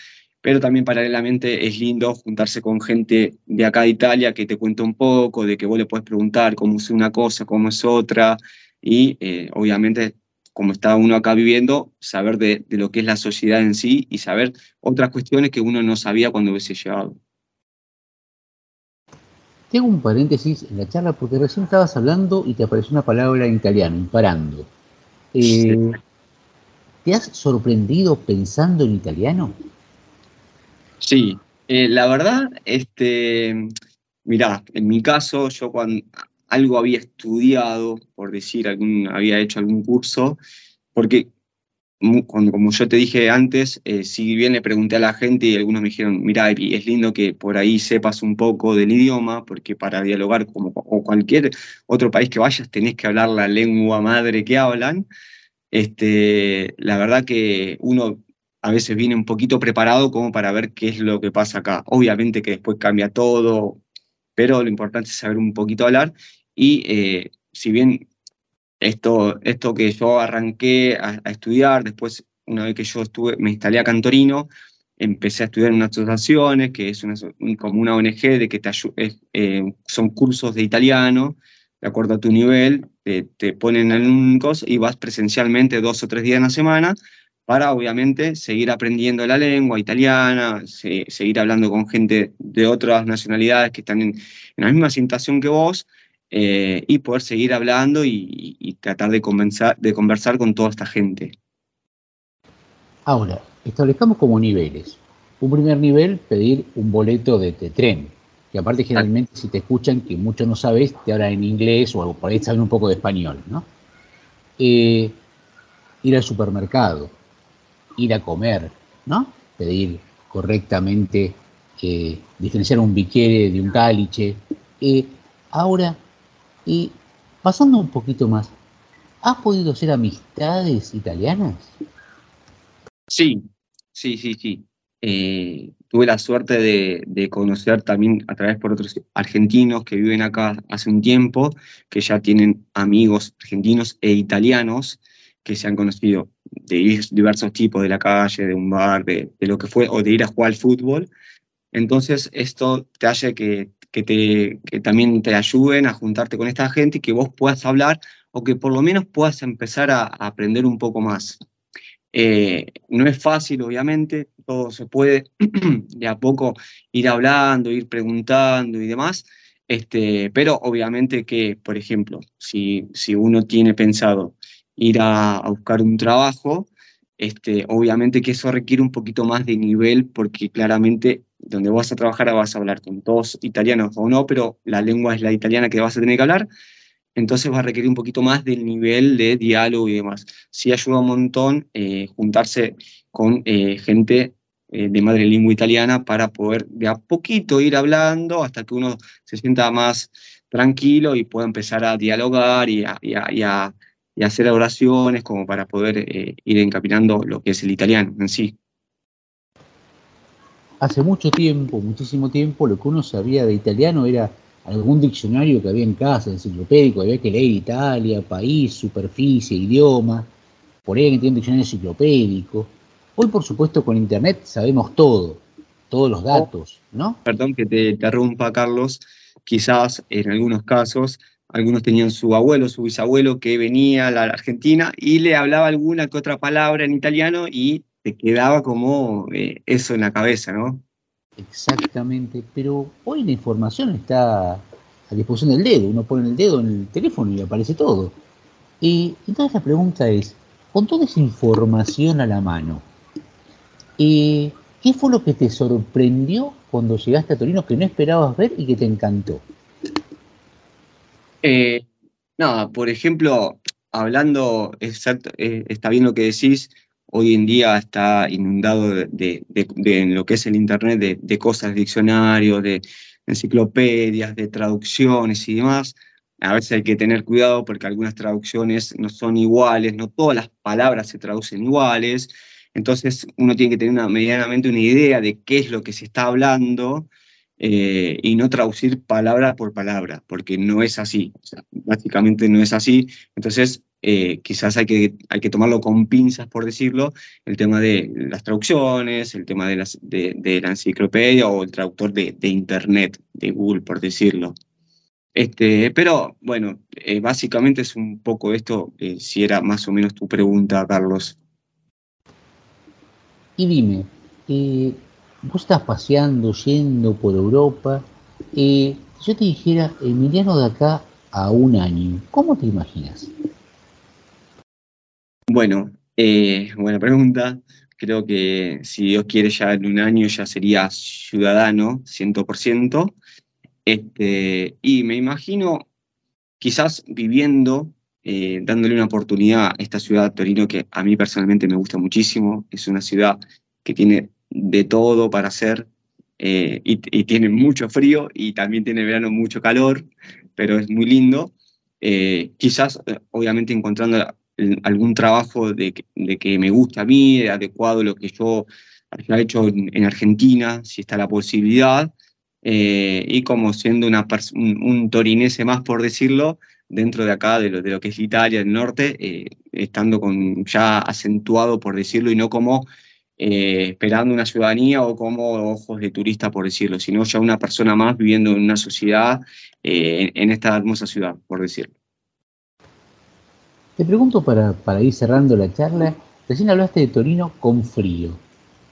pero también paralelamente es lindo juntarse con gente de acá de Italia que te cuenta un poco, de que vos le puedes preguntar cómo es una cosa, cómo es otra, y eh, obviamente como está uno acá viviendo, saber de, lo que es la sociedad en sí y saber otras cuestiones que uno no sabía cuando hubiese llegado. Tengo un paréntesis en la charla porque recién estabas hablando y te apareció una palabra en italiano, imparando. Eh, ¿Te has sorprendido pensando en italiano? Sí, eh, la verdad, este, mirá, en mi caso, yo cuando algo había estudiado, por decir, algún, había hecho algún curso, porque como yo te dije antes, eh, si bien le pregunté a la gente y algunos me dijeron, mira, es lindo que por ahí sepas un poco del idioma, porque para dialogar como o cualquier otro país que vayas tenés que hablar la lengua madre que hablan. Este, la verdad que uno a veces viene un poquito preparado como para ver qué es lo que pasa acá. Obviamente que después cambia todo, pero lo importante es saber un poquito hablar y eh, si bien esto, esto que yo arranqué a, estudiar, después una vez que yo estuve, me instalé a Cantorino, empecé a estudiar en unas asociaciones, que es una, como una ONG de que te eh, son cursos de italiano, de acuerdo a tu nivel, te, te ponen en un coso y vas presencialmente dos o tres días en la semana para obviamente seguir aprendiendo la lengua italiana, seguir hablando con gente de otras nacionalidades que están en, la misma situación que vos eh, y poder seguir hablando y, tratar de, de conversar con toda esta gente. Ahora, establezcamos como niveles. Un primer nivel, pedir un boleto de, tren, que aparte generalmente si te escuchan, que mucho no sabes, te hablan en inglés o por ahí saben un poco de español, ¿no? Eh, ir al supermercado, ir a comer, ¿no? Pedir correctamente, eh, diferenciar un biquere de un caliche. Eh, ahora, y pasando un poquito más, ¿has podido hacer amistades italianas? Sí, sí, sí, sí. Eh, tuve la suerte de, conocer también a través por otros argentinos que viven acá hace un tiempo, que ya tienen amigos argentinos e italianos que se han conocido de diversos tipos de la calle, de un bar, de, lo que fue, o de ir a jugar al fútbol. Entonces, esto te hace que, que, te, que también te ayuden a juntarte con esta gente y que vos puedas hablar o que por lo menos puedas empezar a aprender un poco más. Eh, no es fácil, obviamente, todo se puede de a poco ir hablando, ir preguntando y demás, este, pero obviamente que, por ejemplo, si, si uno tiene pensado ir a, buscar un trabajo, este, obviamente que eso requiere un poquito más de nivel porque claramente donde vas a trabajar vas a hablar con todos italianos o no, pero la lengua es la italiana que vas a tener que hablar entonces va a requerir un poquito más del nivel de diálogo y demás. Sí ayuda un montón eh, juntarse con eh, gente eh, de madre lengua italiana para poder de a poquito ir hablando hasta que uno se sienta más tranquilo y pueda empezar a dialogar y a, hacer oraciones como para poder ir encaminando lo que es el italiano en sí. Hace mucho tiempo, muchísimo tiempo, lo que uno sabía de italiano era algún diccionario que había en casa, enciclopédico, había que leer Italia, país, superficie, idioma, por ahí que un diccionario enciclopédico. Hoy, por supuesto, con Internet sabemos todo, todos los datos, ¿no? Perdón que te interrumpa, Carlos. Quizás en algunos casos algunos tenían su abuelo, su bisabuelo que venía a la Argentina y le hablaba alguna que otra palabra en italiano y te quedaba como eh, eso en la cabeza, ¿no? Exactamente, pero hoy la información está a disposición del dedo. Uno pone el dedo en el teléfono y aparece todo. Y entonces la pregunta es, con toda esa información a la mano, ¿qué fue lo que te sorprendió cuando llegaste a Torino que no esperabas ver y que te encantó? Eh, nada, por ejemplo, hablando, eh, está bien lo que decís, hoy en día está inundado de, lo que es el Internet de, cosas, diccionarios, de enciclopedias, de traducciones y demás. A veces hay que tener cuidado porque algunas traducciones no son iguales, no todas las palabras se traducen iguales. Entonces uno tiene que tener medianamente una idea de qué es lo que se está hablando eh, y no traducir palabra por palabra, porque no es así. básicamente no es así. Entonces eh, quizás hay que, hay que tomarlo con pinzas, por decirlo, el tema de las traducciones, el tema de, la enciclopedia o el traductor de, Internet, de Google, por decirlo. Este, pero bueno, eh, básicamente es un poco esto, si era más o menos tu pregunta, Carlos. Y dime, vos estás paseando, yendo por Europa, si yo te dijera, Emiliano de acá a un año, ¿cómo te imaginas? Bueno, eh, buena pregunta. Creo que si Dios quiere ya en un año ya sería ciudadano 100%. Este, y me imagino quizás viviendo, eh, dándole una oportunidad a esta ciudad Torino que a mí personalmente me gusta muchísimo. Es una ciudad que tiene de todo para hacer eh, y, tiene mucho frío y también tiene verano mucho calor, pero es muy lindo. quizás, obviamente, encontrando algún trabajo de, que me gusta a mí, adecuado a lo que yo haya hecho en, Argentina, si está la posibilidad, eh, y como siendo una un, torinese más, por decirlo, dentro de acá, de lo, de lo que es Italia, del norte, eh, estando con, ya acentuado, por decirlo, y no como eh, esperando una ciudadanía o como ojos de turista, por decirlo, sino ya una persona más viviendo en una sociedad, eh, en esta hermosa ciudad, por decirlo. Te pregunto para, para ir cerrando la charla, recién hablaste de Torino con frío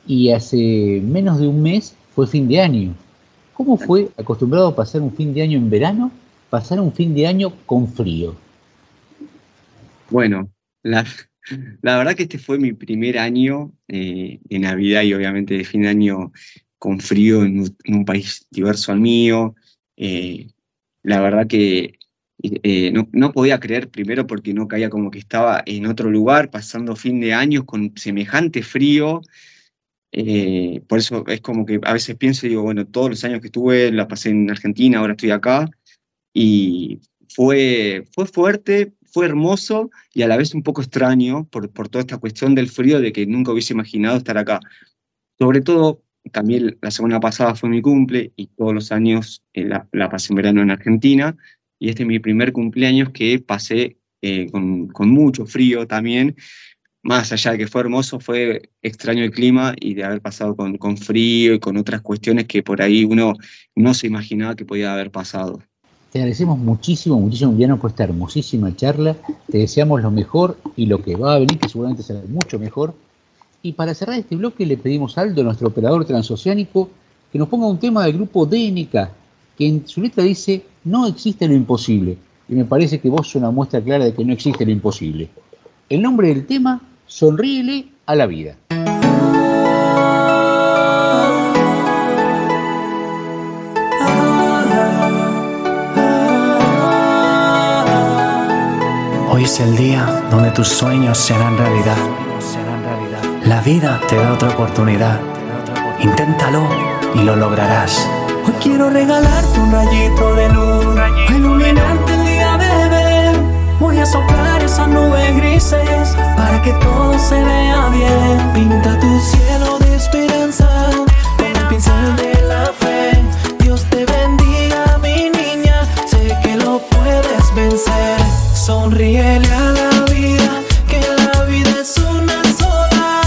y hace menos de un mes fue fin de año. ¿Cómo fue, acostumbrado a pasar un fin de año en verano, pasar un fin de año con frío? Bueno, la, la verdad que este fue mi primer año eh, de Navidad y obviamente de fin de año con frío en un, país diverso al mío. Eh, la verdad que eh, no, podía creer primero porque no caía como que estaba en otro lugar pasando fin de año con semejante frío. por eso es como que a veces pienso y digo, bueno, todos los años que estuve la pasé en Argentina, ahora estoy acá. Y fue, fue fuerte, fue hermoso y a la vez un poco extraño por, por toda esta cuestión del frío de que nunca hubiese imaginado estar acá. Sobre todo, también la semana pasada fue mi cumple y todos los años eh, la, la, pasé en verano en Argentina y este es mi primer cumpleaños que pasé eh, con, con, mucho frío también. Más allá de que fue hermoso, fue extraño el clima y de haber pasado con, con frío y con otras cuestiones que por ahí uno no se imaginaba que podía haber pasado. Te agradecemos muchísimo, muchísimo, Diana, por esta hermosísima charla. Te deseamos lo mejor y lo que va a venir, que seguramente será mucho mejor. Y para cerrar este bloque le pedimos a Aldo, nuestro operador transoceánico, que nos ponga un tema del grupo DNK, que en su letra dice, no existe lo imposible. Y me parece que vos sos una muestra clara de que no existe lo imposible. El nombre del tema, Sonríele a la vida. Es el día donde tus sueños serán realidad. La vida te da otra oportunidad. Inténtalo y lo lograrás. Hoy quiero regalarte un rayito de luz, iluminarte el día, bebé. Voy a soplar esas nubes grises para que todo se vea bien. Pinta tu cielo de esperanza con el pincel de la fe. Dios te bendiga, mi niña. Sé que lo puedes vencer. Sonríele a la vida, que la vida es una sola.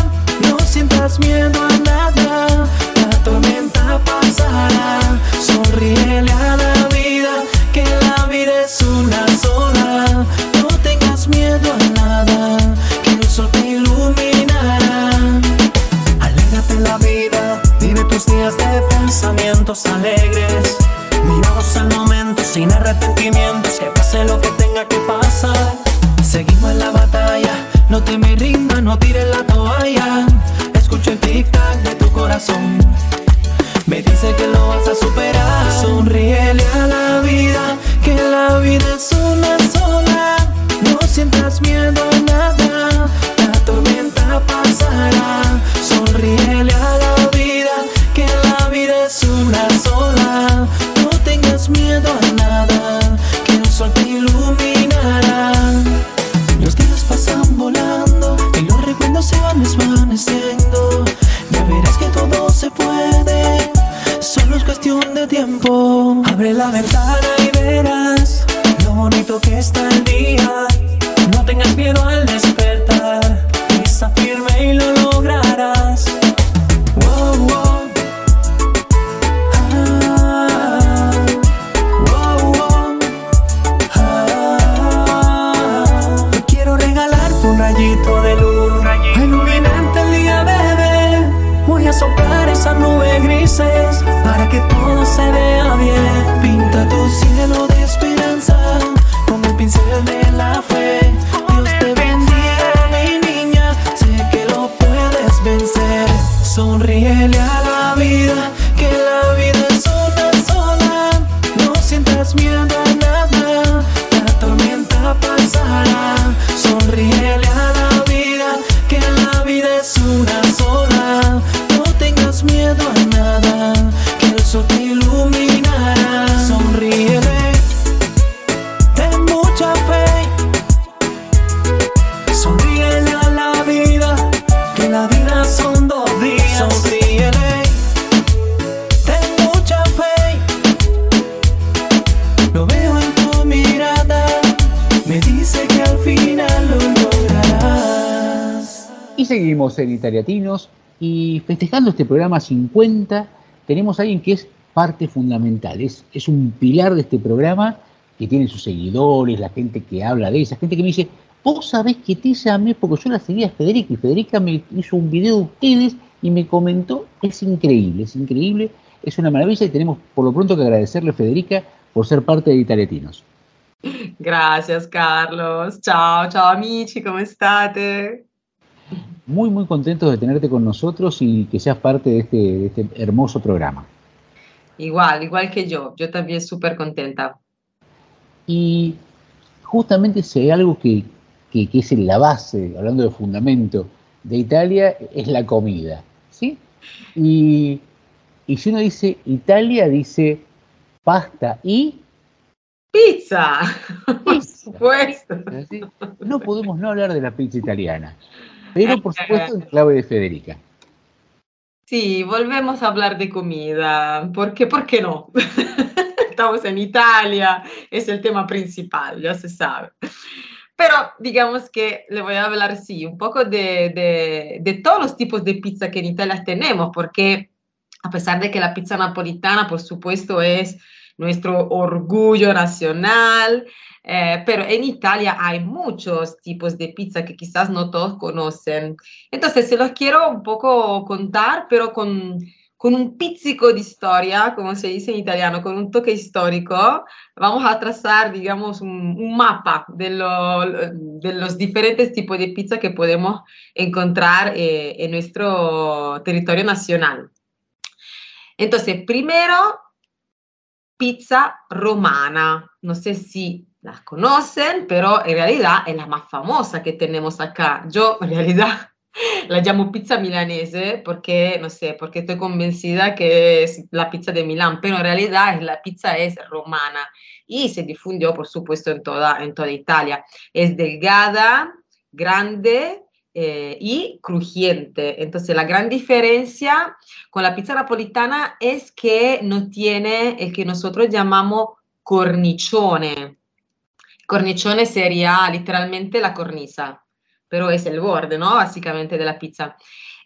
No sientas miedo a nada, la tormenta pasará. Sonríele a la vida, que la vida es una sola. No tengas miedo a nada, que el sol te iluminará. Alégrate la vida, vive tus días de pensamientos alegres. Mirados al momento sin arrepentimientos, que pase lo que tenga que pasar. Seguimos en la batalla, no te me rindas, no tires la toalla. Escucho el tic-tac de tu corazón. Me dice que lo vas a superar. Sonríele a la vida, que la vida es una sola. No sientas miedo a nada, la tormenta pasará. Sonríele a la vida, que la vida es una sola. No tengas miedo a nada, sol te iluminará. Los días pasan volando y los recuerdos se van desvaneciendo. Ya verás que todo se puede, solo es cuestión de tiempo. Abre la ventana y verás se vea bien. Pinta tu cielo de esperanza con el pincel de la fe. En Italiatinos y festejando este programa 50 tenemos a alguien que es parte fundamental, es, es un pilar de este programa que tiene sus seguidores, la gente que habla de esa, gente que me dice, vos sabés que te llamé porque yo la seguía a Federica y Federica me hizo un video de ustedes y me comentó, es increíble, es increíble, es una maravilla y tenemos por lo pronto que agradecerle a Federica por ser parte de Italiatinos. Gracias Carlos, ciao, ciao amici, ¿cómo state? Muy, muy contentos de tenerte con nosotros y que seas parte de este, de este hermoso programa. Igual, igual que yo, yo también súper contenta. Y justamente si hay algo que, que, que, es la base, hablando de fundamento, de Italia, es la comida, ¿sí? Y, y si uno dice Italia, dice pasta y... Pizza, por supuesto. ¿Sí? No podemos no hablar de la pizza italiana, pero por supuesto en clave de Federica. Sí, volvemos a hablar de comida, porque ¿por qué no? Estamos en Italia, es el tema principal, ya se sabe. Pero digamos que le voy a hablar, sí, un poco de, de, de, todos los tipos de pizza que en Italia tenemos, porque a pesar de que la pizza napolitana, por supuesto, es nuestro orgullo nacional, eh, pero en Italia hay muchos tipos de pizza que quizás no todos conocen. Entonces, se los quiero un poco contar, pero con, con un pizzico de historia, como se dice en italiano, con un toque histórico. Vamos a trazar, digamos, un, un mapa de, lo, de, los diferentes tipos de pizza que podemos encontrar eh, en nuestro territorio nacional. Entonces, primero, pizza romana. No sé si las conocen, pero en realidad es la más famosa que tenemos acá. Yo en realidad la llamo pizza milanese porque, no sé, porque estoy convencida que es la pizza de Milán, pero en realidad la pizza es romana y se difundió, por supuesto, en toda, en toda Italia. Es delgada, grande eh, y crujiente. Entonces, la gran diferencia con la pizza napolitana es que no tiene el que nosotros llamamos cornicione. Cornicione sería literalmente la cornisa, pero es el borde, ¿no? Básicamente de la pizza.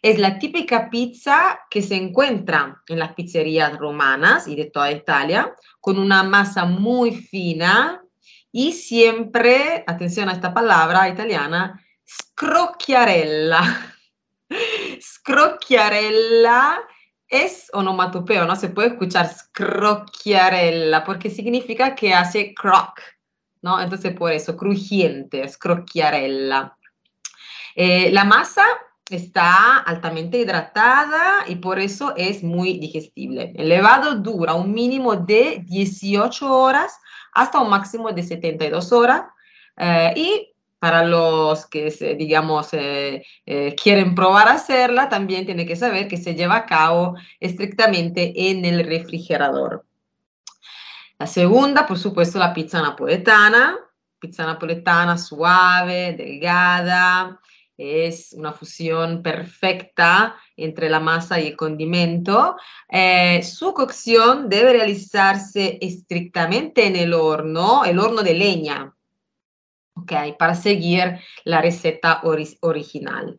Es la típica pizza que se encuentra en las pizzerías romanas y de toda Italia, con una masa muy fina y siempre, atención a esta palabra italiana, scrocchiarella. scrocchiarella es onomatopeo, ¿no? Se puede escuchar scrocchiarella porque significa que hace croc, ¿no? Entonces por eso, crujiente, scrocchiarella. Eh, la masa está altamente hidratada y por eso es muy digestible. El levado dura un mínimo de 18 horas hasta un máximo de 72 horas eh, y para los que, digamos, eh, quieren probar a hacerla, también tiene que saber que se lleva a cabo estrictamente en el refrigerador. La segunda, por supuesto, la pizza napoletana. Pizza napoletana suave, delgada, es una fusión perfecta entre la masa y el condimento. Eh, su cocción debe realizarse estrictamente en el horno, el horno de leña, ¿ok? Para seguir la receta ori original.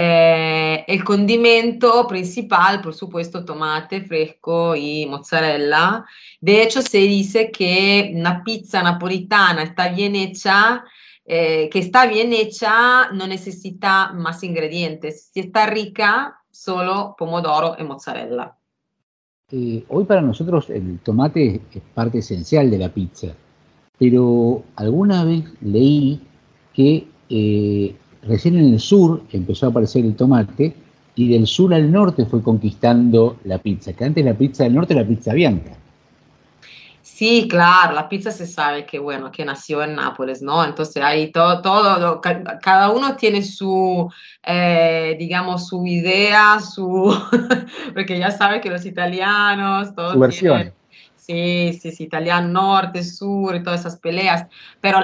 Eh, el condimento principal, por supuesto, tomate fresco y mozzarella. De hecho, se dice que una pizza napolitana está bien hecha, eh, que está bien hecha, no necesita más ingredientes. Si está rica, solo pomodoro y mozzarella. Eh, hoy para nosotros el tomate es parte esencial de la pizza, pero alguna vez leí que eh, recién en el sur empezó a aparecer el tomate y del sur al norte fue conquistando la pizza, que antes la pizza del norte era la pizza bianca. Sí, claro, la pizza se sabe que, bueno, que nació en Nápoles, ¿no? Entonces ahí todo, todo cada uno tiene su, eh, digamos, su idea, su, porque ya sabe que los italianos, todos su versión. Tienen, Sí, sí, sí, italiano norte, sur y todas esas peleas, pero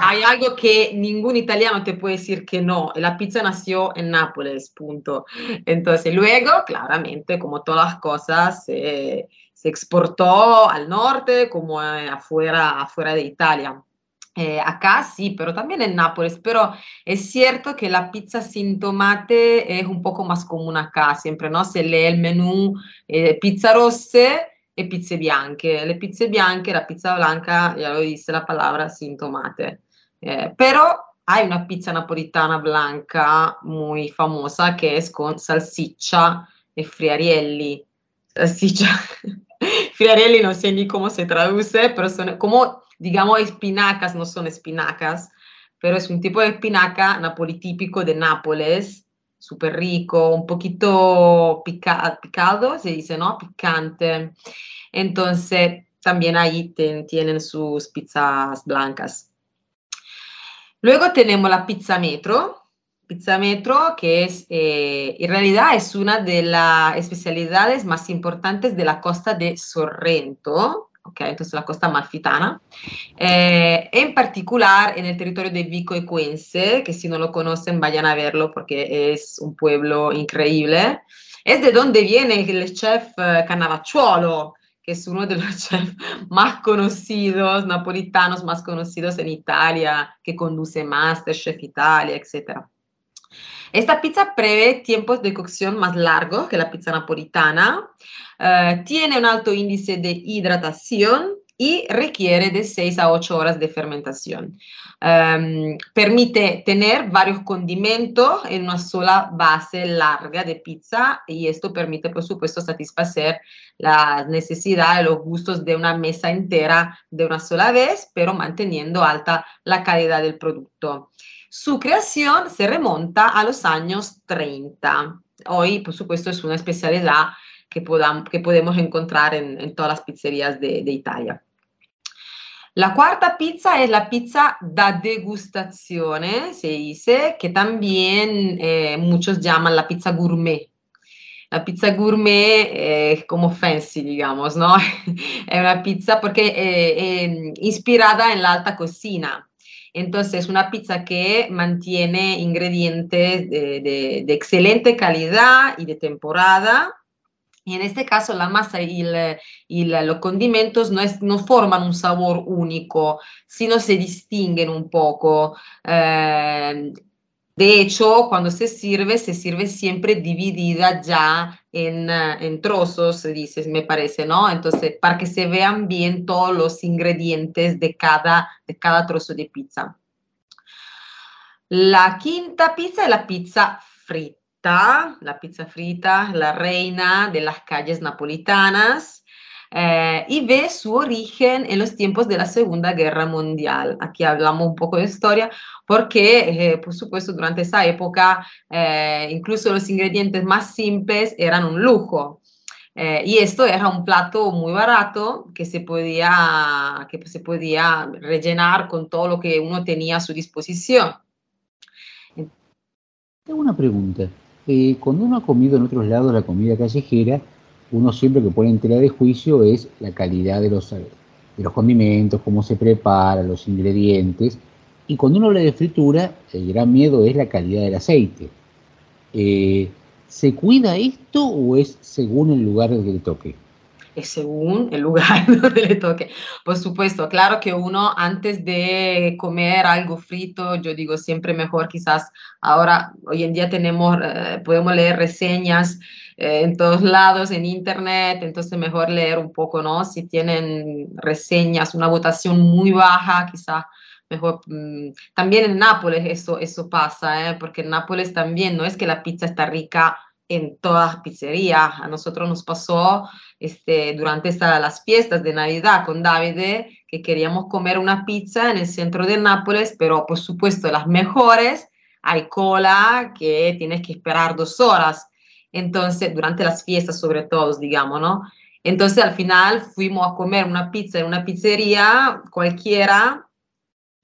hay algo que ningún italiano te puede decir que no, la pizza nació en Nápoles, punto. Entonces, luego, claramente, como todas las cosas, eh, se exportó al norte como afuera, afuera de Italia. Eh, acá sí, pero también en Nápoles, pero es cierto que la pizza sin tomate es un poco más común acá, siempre, ¿no? Se lee el menú eh, pizza rosse e pizze bianche. Le pizze bianche, la pizza blanca, ya lo dice la palabra, sin tomate. Eh, pero hay una pizza napolitana blanca muy famosa que es con salsiccia e friarielli. Salsiccia, friarielli no sé cómo se traduce, pero son como digamos espinacas, no son espinacas, pero es un tipo de espinaca napolitípico de Nápoles, súper rico, un poquito pica, picado, se dice, ¿no? Picante. Entonces, también ahí tienen sus pizzas blancas. Luego tenemos la pizza metro. Pizza metro, que es, eh, en realidad es una de las especialidades más importantes de la costa de Sorrento, ok? Entonces la costa amalfitana. Eh, en particular en el territorio de Vico Equense, que si no lo conocen vayan a verlo porque es un pueblo increíble. Es de donde viene el chef Cannavacciuolo, que es uno de los chefs más conocidos, napolitanos más conocidos Italia, que conduce Masterchef Italia, etc. Esta pizza prevé tiempos de cocción más largos que la pizza napolitana, uh, tiene un alto índice de hidratación y requiere de 6 a 8 horas de fermentación. Um, permite tener varios condimentos en una sola base larga de pizza y esto permite, por supuesto, satisfacer las necesidades, los gustos de una mesa entera de una sola vez, pero manteniendo alta la calidad del producto. Su creación se remonta a los años 30. Hoy, por supuesto, es una especialidad que, que podemos encontrar en, en, todas las pizzerías de, de, Italia. La cuarta pizza es la pizza da degustazione, se dice, que también eh, muchos llaman la pizza gourmet. La pizza gourmet es como fancy, digamos, ¿no? es una pizza porque eh, eh, inspirada en la alta cocina. Entonces, una pizza que mantiene ingredientes de, excelente calidad y de temporada. Y en este caso, la masa y, los condimentos no, forman un sabor único, sino se distinguen un poco. Eh, de hecho, cuando se sirve, se sirve siempre dividida ya en, en, trozos, se dice, me parece, ¿no? Entonces, para que se vean bien todos los ingredientes de cada, de cada trozo de pizza. La quinta pizza es la pizza frita, la pizza frita, la reina de las calles napolitanas. Eh, y ve su origen en los tiempos de la Segunda Guerra Mundial. Aquí hablamos un poco de historia porque, eh, por supuesto, durante esa época eh, incluso los ingredientes más simples eran un lujo. Eh, y esto era un plato muy barato que se, podía, que se podía rellenar con todo lo que uno tenía a su disposición. Tengo una pregunta. Eh, cuando uno ha comido en otros lados la comida callejera, uno siempre que pone en tela de juicio es la calidad de los, de los condimentos, cómo se prepara, los ingredientes. Y cuando uno habla de fritura, el gran miedo es la calidad del aceite. Eh, ¿Se cuida esto o es según el lugar que le toque? Es según el lugar donde le toque. Por supuesto, claro que uno antes de comer algo frito, yo digo siempre mejor quizás ahora, hoy en día tenemos, eh, podemos leer reseñas eh, en todos lados, en internet, entonces mejor leer un poco, ¿no? Si tienen reseñas, una votación muy baja, quizás mejor. Mmm, también en Nápoles eso, eso pasa, ¿eh? porque en Nápoles también no es que la pizza está rica en todas las pizzerías. A nosotros nos pasó este, durante esta, las fiestas de Navidad con Davide que queríamos comer una pizza en el centro de Nápoles, pero por supuesto las mejores hay cola que tienes que esperar dos horas. Entonces, durante las fiestas sobre todo, digamos, ¿no? Entonces al final fuimos a comer una pizza en una pizzería cualquiera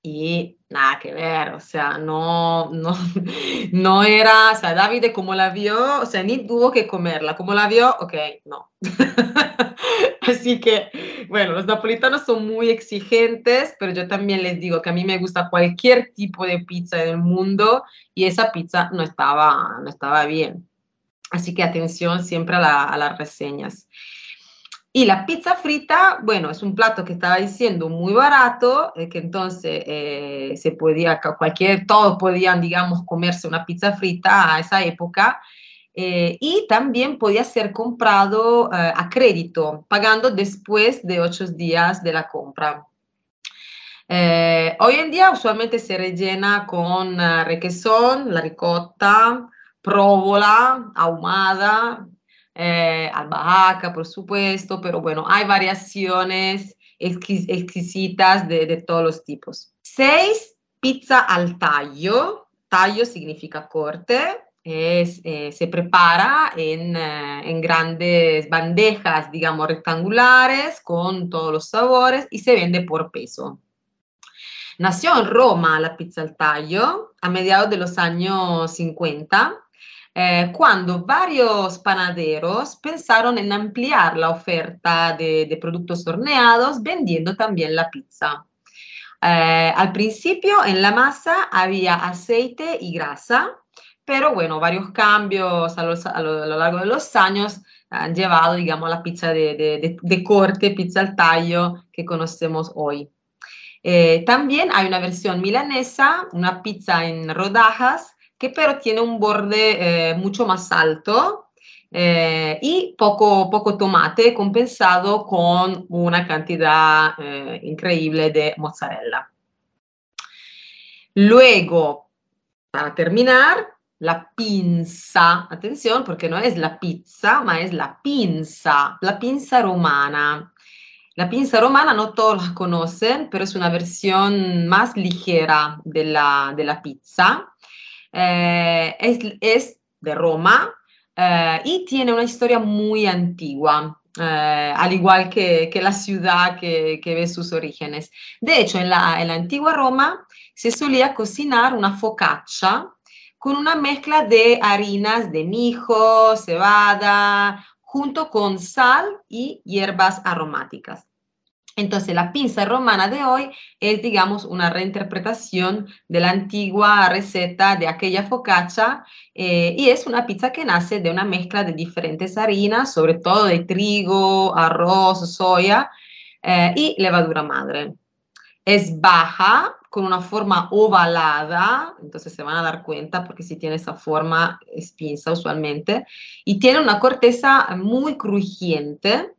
y nada que ver, o sea, no, no, no era, o sea, David como la vio, o sea, ni tuvo que comerla, como la vio, ok, no. Así que, bueno, los napolitanos son muy exigentes, pero yo también les digo que a mí me gusta cualquier tipo de pizza del mundo y esa pizza no estaba, no estaba bien. Así que atención siempre a, la, a las reseñas. Y la pizza frita, bueno, es un plato que estaba diciendo muy barato, eh, que entonces eh, se podía, cualquier, todos podían, digamos, comerse una pizza frita a esa época. Eh, y también podía ser comprado a crédito, pagando después de ocho días de la compra. hoy en día usualmente se rellena con requesón, la ricotta, próvola, ahumada, eh, albahaca, por supuesto, pero bueno, hay variaciones exquisitas de, todos los tipos. Seis, pizza al tallo. Tallo significa corte. Eh, se prepara en, eh, en, grandes bandejas, digamos, rectangulares con todos los sabores y se vende por peso. Nació en Roma la pizza al tallo a mediados de los años 50 eh, cuando varios panaderos pensaron en ampliar la oferta de, productos horneados vendiendo también la pizza. Eh, al principio en la masa había aceite y grasa, pero bueno, varios cambios a, lo, largo de los años han llevado, digamos, a la pizza de, corte, pizza al tallo que conocemos hoy. Eh, también hay una versión milanesa, una pizza en rodajas, que pero tiene un borde eh, mucho más alto eh, y poco, poco tomate compensado con una cantidad eh, increíble de mozzarella. Luego, para terminar, la pinza, atención porque no es la pizza, ma es la pinza, la pinza romana. La pinza romana no todos la conocen, pero es una versión más ligera de la, de la pizza. Eh, es, de Roma eh, y tiene una historia muy antigua. Eh, al igual que, la ciudad que, ve sus orígenes. De hecho, en la, antigua Roma se solía cocinar una focaccia con una mezcla de harinas de mijo, cebada, junto con sal y hierbas aromáticas. Entonces, la pinza romana de hoy es, digamos, una reinterpretación de la antigua receta de aquella focaccia eh, y es una pizza que nace de una mezcla de diferentes harinas, sobre todo de trigo, arroz, soya eh, y levadura madre. Es baja, con una forma ovalada, entonces se van a dar cuenta porque si tiene esa forma es pinza usualmente, y tiene una corteza muy crujiente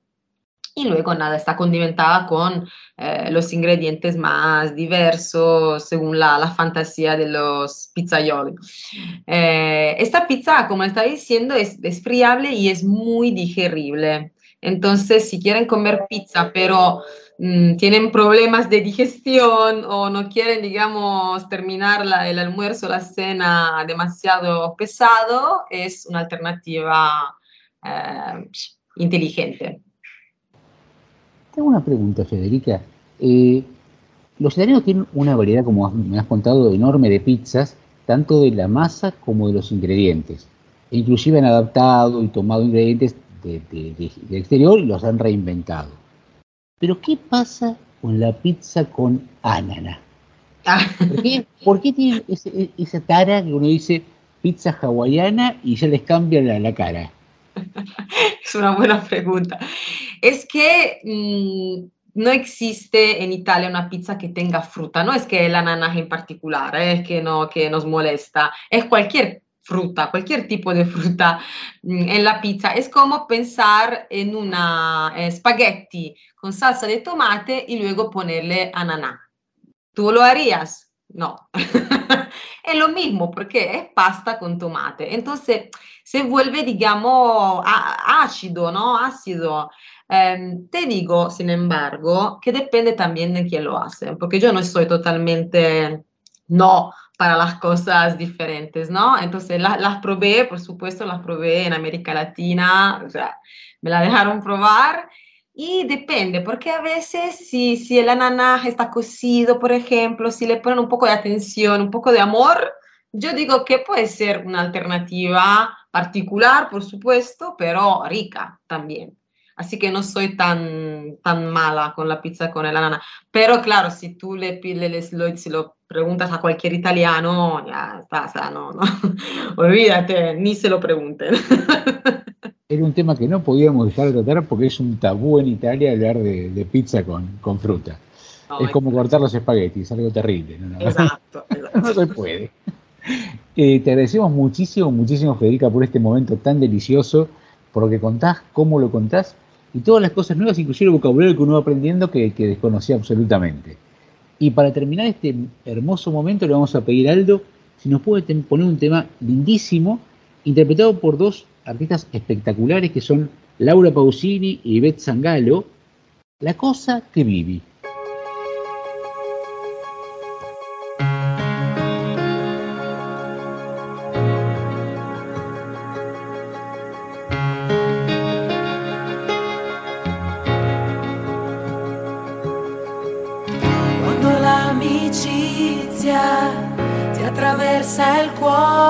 y luego nada, está condimentada con eh, los ingredientes más diversos según la, la fantasía de los pizzaioli. Eh, esta pizza, como está diciendo, es, es friable y es muy digerible. Entonces, si quieren comer pizza, pero mm, tienen problemas de digestión o no quieren, digamos, terminar la, el almuerzo, la cena demasiado pesado, es una alternativa eh, inteligente. Tengo una pregunta, Federica. Eh, los italianos tienen una variedad, como me has contado, enorme de pizzas, tanto de la masa como de los ingredientes. E inclusive han adaptado y tomado ingredientes de, del exterior y los han reinventado. Pero ¿qué pasa con la pizza con ananá? ¿Por qué, tienen esa tara que uno dice pizza hawaiana y ya les cambia la cara? es una buena pregunta. Es que mm, no existe en Italia una pizza que tenga fruta, no es que el ananá en particular, eh, es que, no, que nos molesta, es cualquier fruta, cualquier tipo de fruta mm, en la pizza. Es como pensar en una eh, spaghetti con salsa de tomate y luego ponerle ananá. ¿Tú lo harías? No. es lo mismo porque es pasta con tomate. Entonces se vuelve, digamos, ácido, ¿no? Ácido. Em, te digo, sin embargo, que depende también de quién lo hace, porque yo no soy totalmente no para las cosas diferentes, ¿no? Entonces las probé, por supuesto, las probé en América Latina, o sea, me la dejaron probar y depende, porque a veces si, si el ananá está cocido, por ejemplo, si le ponen un poco de atención, un poco de amor, yo digo que puede ser una alternativa particular, por supuesto, pero rica también. Así que no soy tan, tan mala con la pizza con el ananá. Pero claro, si tú le, pides, si lo preguntas a cualquier italiano, ya está, o sea, no, no, olvídate, ni se lo pregunten. era un tema que no podíamos dejar de tratar porque es un tabú en Italia hablar de, pizza con, con fruta. es como cortar los espaguetis, algo terrible. No, exacto, no se puede. Eh, te agradecemos muchísimo, muchísimo, Federica, por este momento tan delicioso, por lo que contás, cómo lo contás y todas las cosas nuevas, inclusive el vocabulario que uno va aprendiendo que, desconocía absolutamente. Y para terminar este hermoso momento, le vamos a pedir a Aldo si nos puede poner un tema lindísimo, interpretado por dos artistas espectaculares que son Laura Pausini y Beth Sangalo, La cosa que vivi. Attraversa il cuore,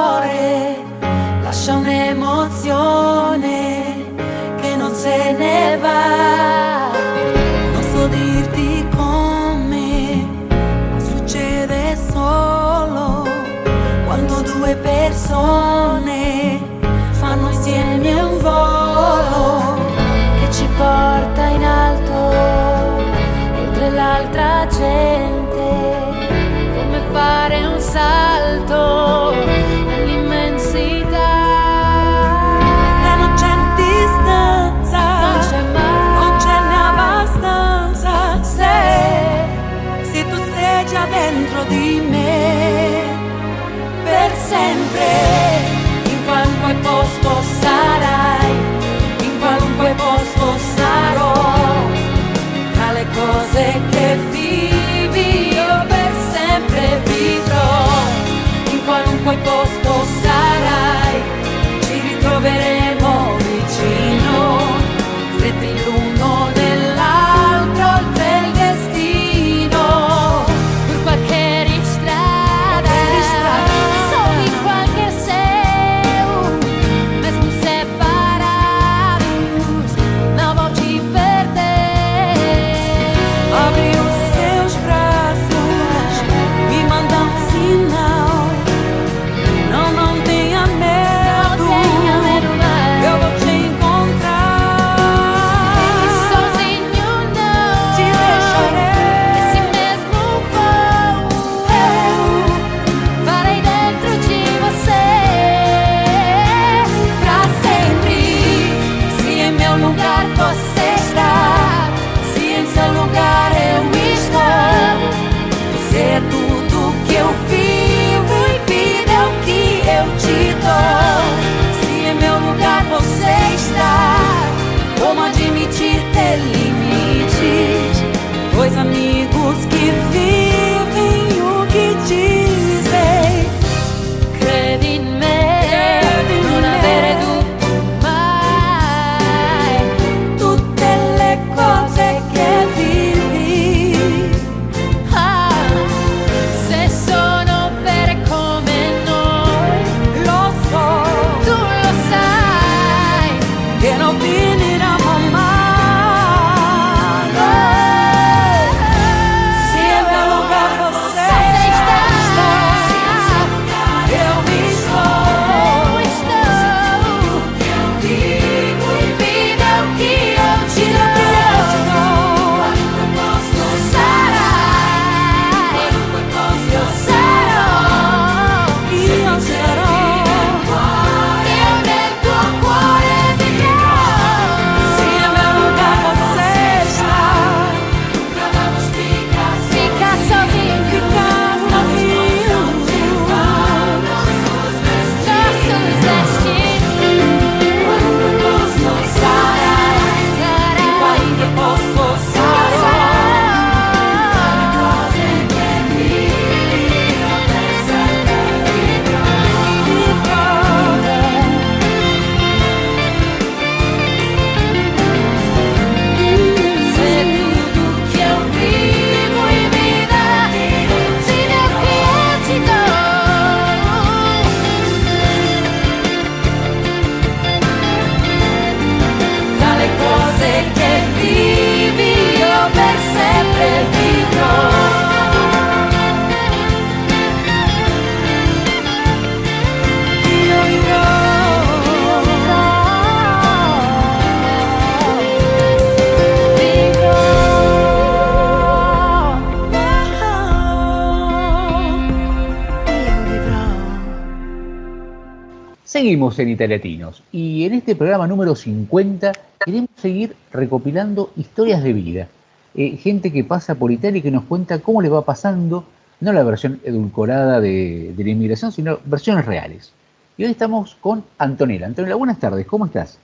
Seguimos en Italiatinos y en este programa número 50 queremos seguir recopilando historias de vida. Eh, gente que pasa por Italia y que nos cuenta cómo le va pasando, no la versión edulcorada de, de la inmigración, sino versiones reales. Y hoy estamos con Antonella. Antonella, buenas tardes, ¿cómo estás?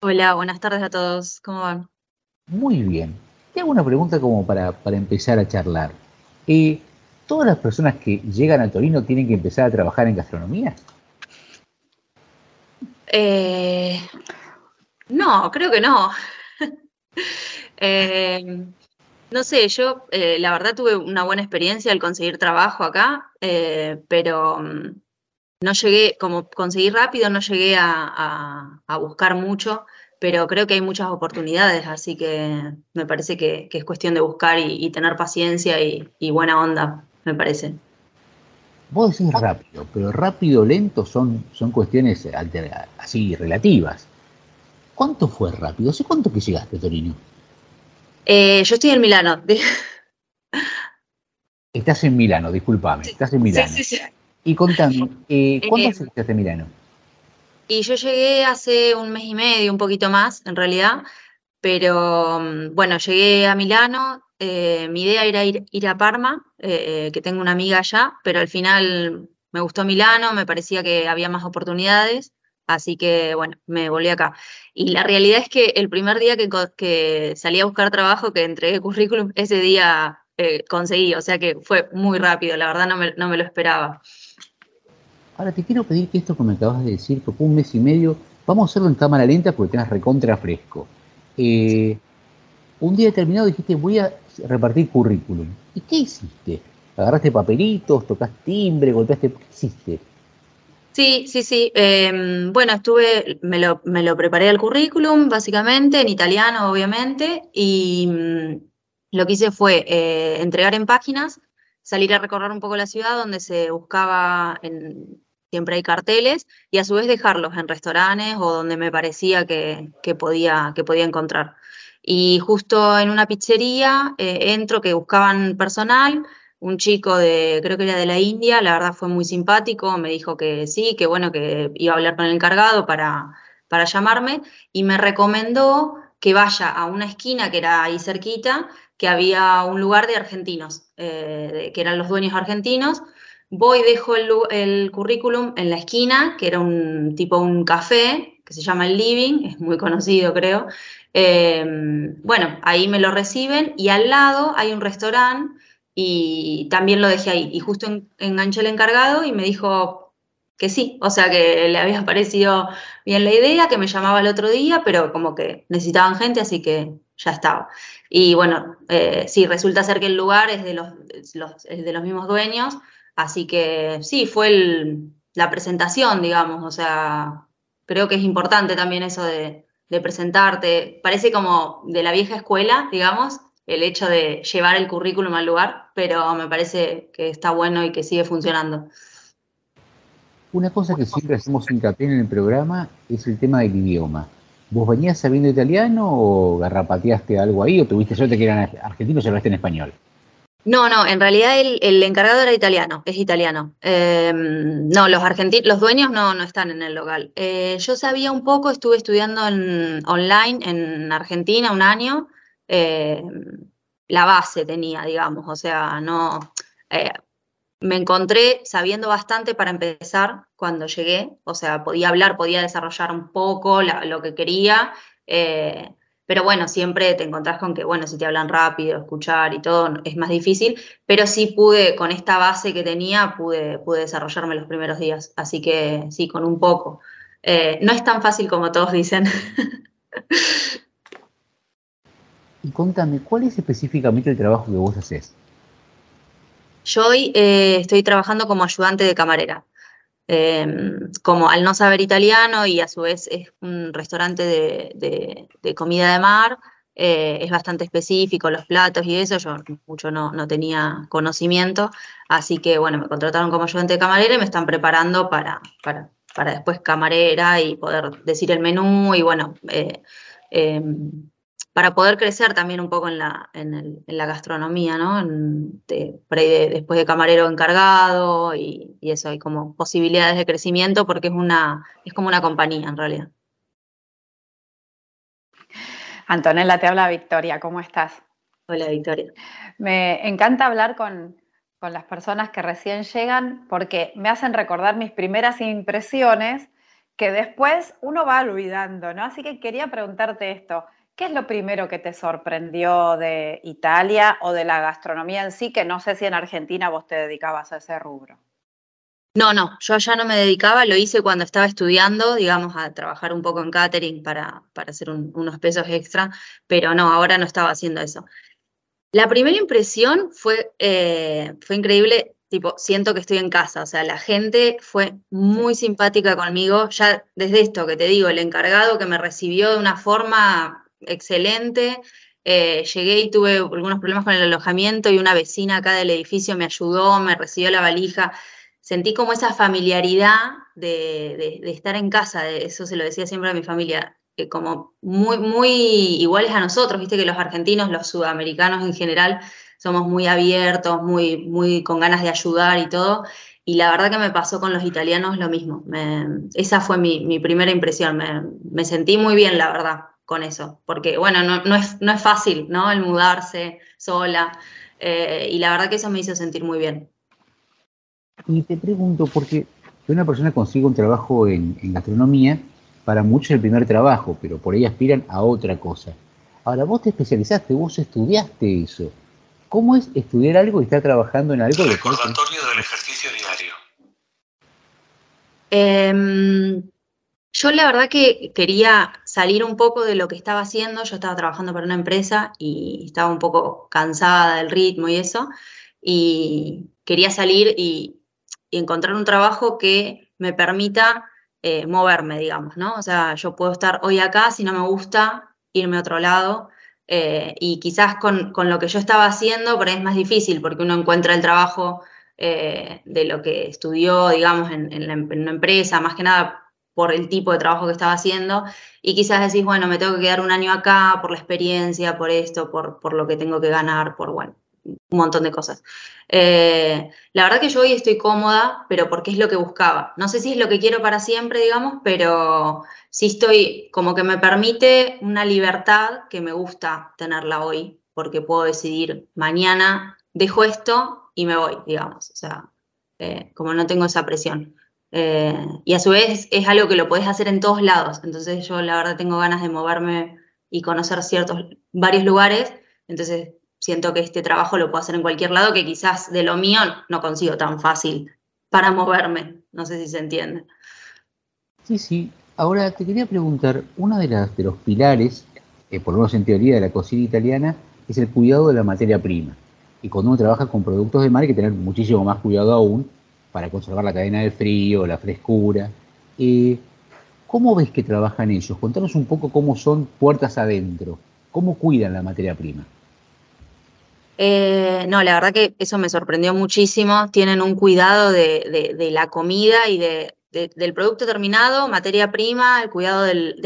Hola, buenas tardes a todos, ¿cómo van? Muy bien. Te hago una pregunta como para, para empezar a charlar. Eh, ¿Todas las personas que llegan a Torino tienen que empezar a trabajar en gastronomía? Eh, no, creo que no. Eh, no sé, yo eh, la verdad tuve una buena experiencia al conseguir trabajo acá, pero mm, no llegué, como conseguí rápido, no llegué a, buscar mucho, pero creo que hay muchas oportunidades, así que me parece que, es cuestión de buscar y, tener paciencia y buena onda, me parece. Vos decís rápido, pero rápido lento son, son cuestiones alter- así relativas. ¿Cuánto fue rápido? ¿Hace cuánto que llegaste a Torino? Eh, yo estoy en Milano. Estás en Milano, discúlpame, estás en Milano. Sí, sí, sí. Y contame, eh, ¿cuándo Eh, hace que estás en Milano? Y yo llegué hace un mes y medio, un poquito más en realidad, pero mm, bueno, llegué a Milano, eh, mi idea era ir, a Parma, eh, que tengo una amiga allá, pero al final me gustó Milano, me parecía que había más oportunidades, así que bueno, me volví acá. Y la realidad es que el primer día que, que salí a buscar trabajo, que entregué currículum, ese día eh, conseguí, o sea que fue muy rápido, la verdad no me, no me lo esperaba. Ahora te quiero pedir que esto que me acabas de decir, que fue un mes y medio, vamos a hacerlo en cámara lenta porque tengas recontra fresco. Eh, un día determinado dijiste, voy a repartir currículum. ¿Y qué hiciste? ¿Agarraste papelitos, tocaste timbre, golpeaste? ¿Qué hiciste? Sí, sí, sí. eh, bueno, estuve, me lo, me lo preparé el currículum, básicamente, en italiano, obviamente, y mm, lo que hice fue eh, entregar en páginas, salir a recorrer un poco la ciudad donde se buscaba, en, siempre hay carteles, y a su vez dejarlos en restaurantes o donde me parecía que, que podía, que podía encontrar. Y justo en una pizzería eh, entro que buscaban personal, un chico de, creo que era de la India, la verdad fue muy simpático, me dijo que sí, que bueno, que iba a hablar con el encargado para, para llamarme y me recomendó que vaya a una esquina que era ahí cerquita, que había un lugar de argentinos, eh, que eran los dueños argentinos. Voy, dejo el, el currículum en la esquina, que era un tipo un café, que se llama El Living, es muy conocido creo. Eh, bueno, ahí me lo reciben y al lado hay un restaurante y también lo dejé ahí. Y justo en- enganché el encargado y me dijo que sí, o sea que le había parecido bien la idea, que me llamaba el otro día, pero como que necesitaban gente, así que ya estaba. Y bueno, eh, sí, resulta ser que el lugar es de los, los- es de los mismos dueños, así que sí, fue el- la presentación, digamos, o sea, creo que es importante también eso de, presentarte. Parece como de la vieja escuela, digamos, el hecho de llevar el currículum al lugar, pero me parece que está bueno y que sigue funcionando. Una cosa que siempre hacemos hincapié en el programa es el tema del idioma. ¿Vos venías sabiendo italiano o garrapateaste algo ahí o tuviste suerte que eran argentinos y hablaste en español? No, no, en realidad el, encargado era italiano, es italiano. Eh, no, los argentinos, los dueños no, no están en el local. Eh, yo sabía un poco, estuve estudiando en, online en Argentina un año. eh, la base tenía, digamos, o sea, no. eh, me encontré sabiendo bastante para empezar cuando llegué, o sea, podía hablar, podía desarrollar un poco lo que quería. eh, pero bueno, siempre te encontrás con que, bueno, si te hablan rápido, escuchar y todo, es más difícil, pero sí pude, con esta base que tenía, pude, pude desarrollarme los primeros días, así que sí, con un poco. Eh, no es tan fácil como todos dicen. Y contame, ¿cuál es específicamente el trabajo que vos haces? Yo hoy eh, estoy trabajando como ayudante de camarera. Eh, como al no saber italiano y a su vez es un restaurante de, de- comida de mar, eh, es bastante específico los platos y eso, yo mucho no, no tenía conocimiento, así que bueno, me contrataron como ayudante de camarera y me están preparando para, para, para después camarera y poder decir el menú y bueno, eh, eh, para poder crecer también un poco en la, en la gastronomía, ¿no? por ahí después de camarero encargado y, y, eso, hay como posibilidades de crecimiento porque es, una, es como una compañía en realidad. Antonella, te habla Victoria, ¿cómo estás? Hola Victoria. Me encanta hablar con, con las personas que recién llegan porque me hacen recordar mis primeras impresiones que después uno va olvidando, ¿no? Así que quería preguntarte esto. ¿Qué es lo primero que te sorprendió de Italia o de la gastronomía en sí? Que no sé si en Argentina vos te dedicabas a ese rubro. No, no, yo ya no me dedicaba, lo hice cuando estaba estudiando, digamos, a trabajar un poco en catering para, para hacer unos pesos extra, pero no, ahora no estaba haciendo eso. La primera impresión fue, eh, fue increíble, tipo, siento que estoy en casa, o sea, la gente fue muy simpática conmigo, ya desde esto que te digo, el encargado que me recibió de una forma excelente, eh, llegué y tuve algunos problemas con el alojamiento y una vecina acá del edificio me ayudó, me recibió la valija, sentí como esa familiaridad de, de estar en casa, de, eso se lo decía siempre a mi familia, como muy, muy iguales a nosotros, viste que los argentinos, los sudamericanos en general, somos muy abiertos, muy, muy con ganas de ayudar y todo. Y la verdad que me pasó con los italianos lo mismo. esa fue mi, primera impresión. Me, sentí muy bien, la verdad, con eso. Porque, bueno, no, es, no es fácil, ¿no? El mudarse sola. Eh, y la verdad que eso me hizo sentir muy bien. Y te pregunto, porque una persona consigue un trabajo en, en gastronomía, para muchos el primer trabajo, pero por ahí aspiran a otra cosa. Ahora, vos te especializaste, vos estudiaste eso. ¿Cómo es estudiar algo y estar trabajando en algo? Recordatorio del ejercicio diario. Em, yo la verdad que quería salir un poco de lo que estaba haciendo. Yo estaba trabajando para una empresa y estaba un poco cansada del ritmo y eso. Y quería salir y encontrar un trabajo que me permita eh, moverme, digamos, ¿no? O sea, yo puedo estar hoy acá, si no me gusta, irme a otro lado. Eh, y quizás con, lo que yo estaba haciendo, por ahí es más difícil, porque uno encuentra el trabajo eh, de lo que estudió, digamos, en, en, una empresa, más que nada por el tipo de trabajo que estaba haciendo, y quizás decís, bueno, me tengo que quedar un año acá por la experiencia, por esto, por, por lo que tengo que ganar, por, bueno, un montón de cosas. Eh, la verdad que yo hoy estoy cómoda, pero porque es lo que buscaba. No sé si es lo que quiero para siempre, digamos, pero sí estoy como que me permite una libertad que me gusta tenerla hoy, porque puedo decidir mañana dejo esto y me voy, digamos. O sea, eh, como no tengo esa presión. Eh, y a su vez es algo que lo podés hacer en todos lados. Entonces yo la verdad tengo ganas de moverme y conocer ciertos, varios lugares. Entonces siento que este trabajo lo puedo hacer en cualquier lado, que quizás de lo mío no consigo tan fácil para moverme. No sé si se entiende. Sí, sí. Ahora te quería preguntar, uno de, las, de los pilares, eh, por lo menos en teoría, de la cocina italiana, es el cuidado de la materia prima. Y cuando uno trabaja con productos de mar hay que tener muchísimo más cuidado aún para conservar la cadena del frío, la frescura. ¿Cómo ves que trabajan ellos? Contanos un poco cómo son puertas adentro. ¿Cómo cuidan la materia prima? Eh, no, la verdad que eso me sorprendió muchísimo. Tienen un cuidado de, la comida y del producto terminado, materia prima, el cuidado del,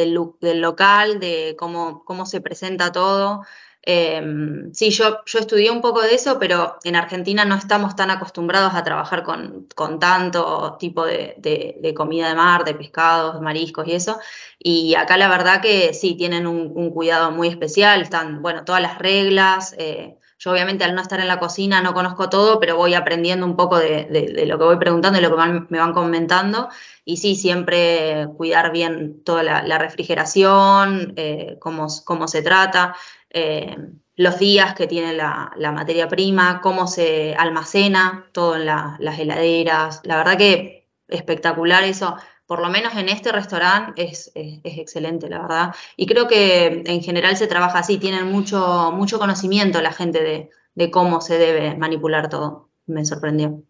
local, de cómo, se presenta todo. Em, sí, yo, yo estudié un poco de eso, pero en Argentina no estamos tan acostumbrados a trabajar con, tanto tipo de, comida de mar, de pescados, mariscos y eso. Y acá la verdad que sí, tienen un, cuidado muy especial, están, bueno, todas las reglas. Eh, yo obviamente al no estar en la cocina no conozco todo, pero voy aprendiendo un poco de, lo que voy preguntando y lo que me van comentando. Y sí, siempre cuidar bien toda la, refrigeración, eh, cómo, cómo, se trata, eh, los días que tiene la, materia prima, cómo se almacena todo en las heladeras. La verdad que espectacular eso por lo menos en este restaurante es, excelente, la verdad. Y creo que en general se trabaja así, tienen mucho, mucho conocimiento la gente de, cómo se debe manipular todo. Me sorprendió.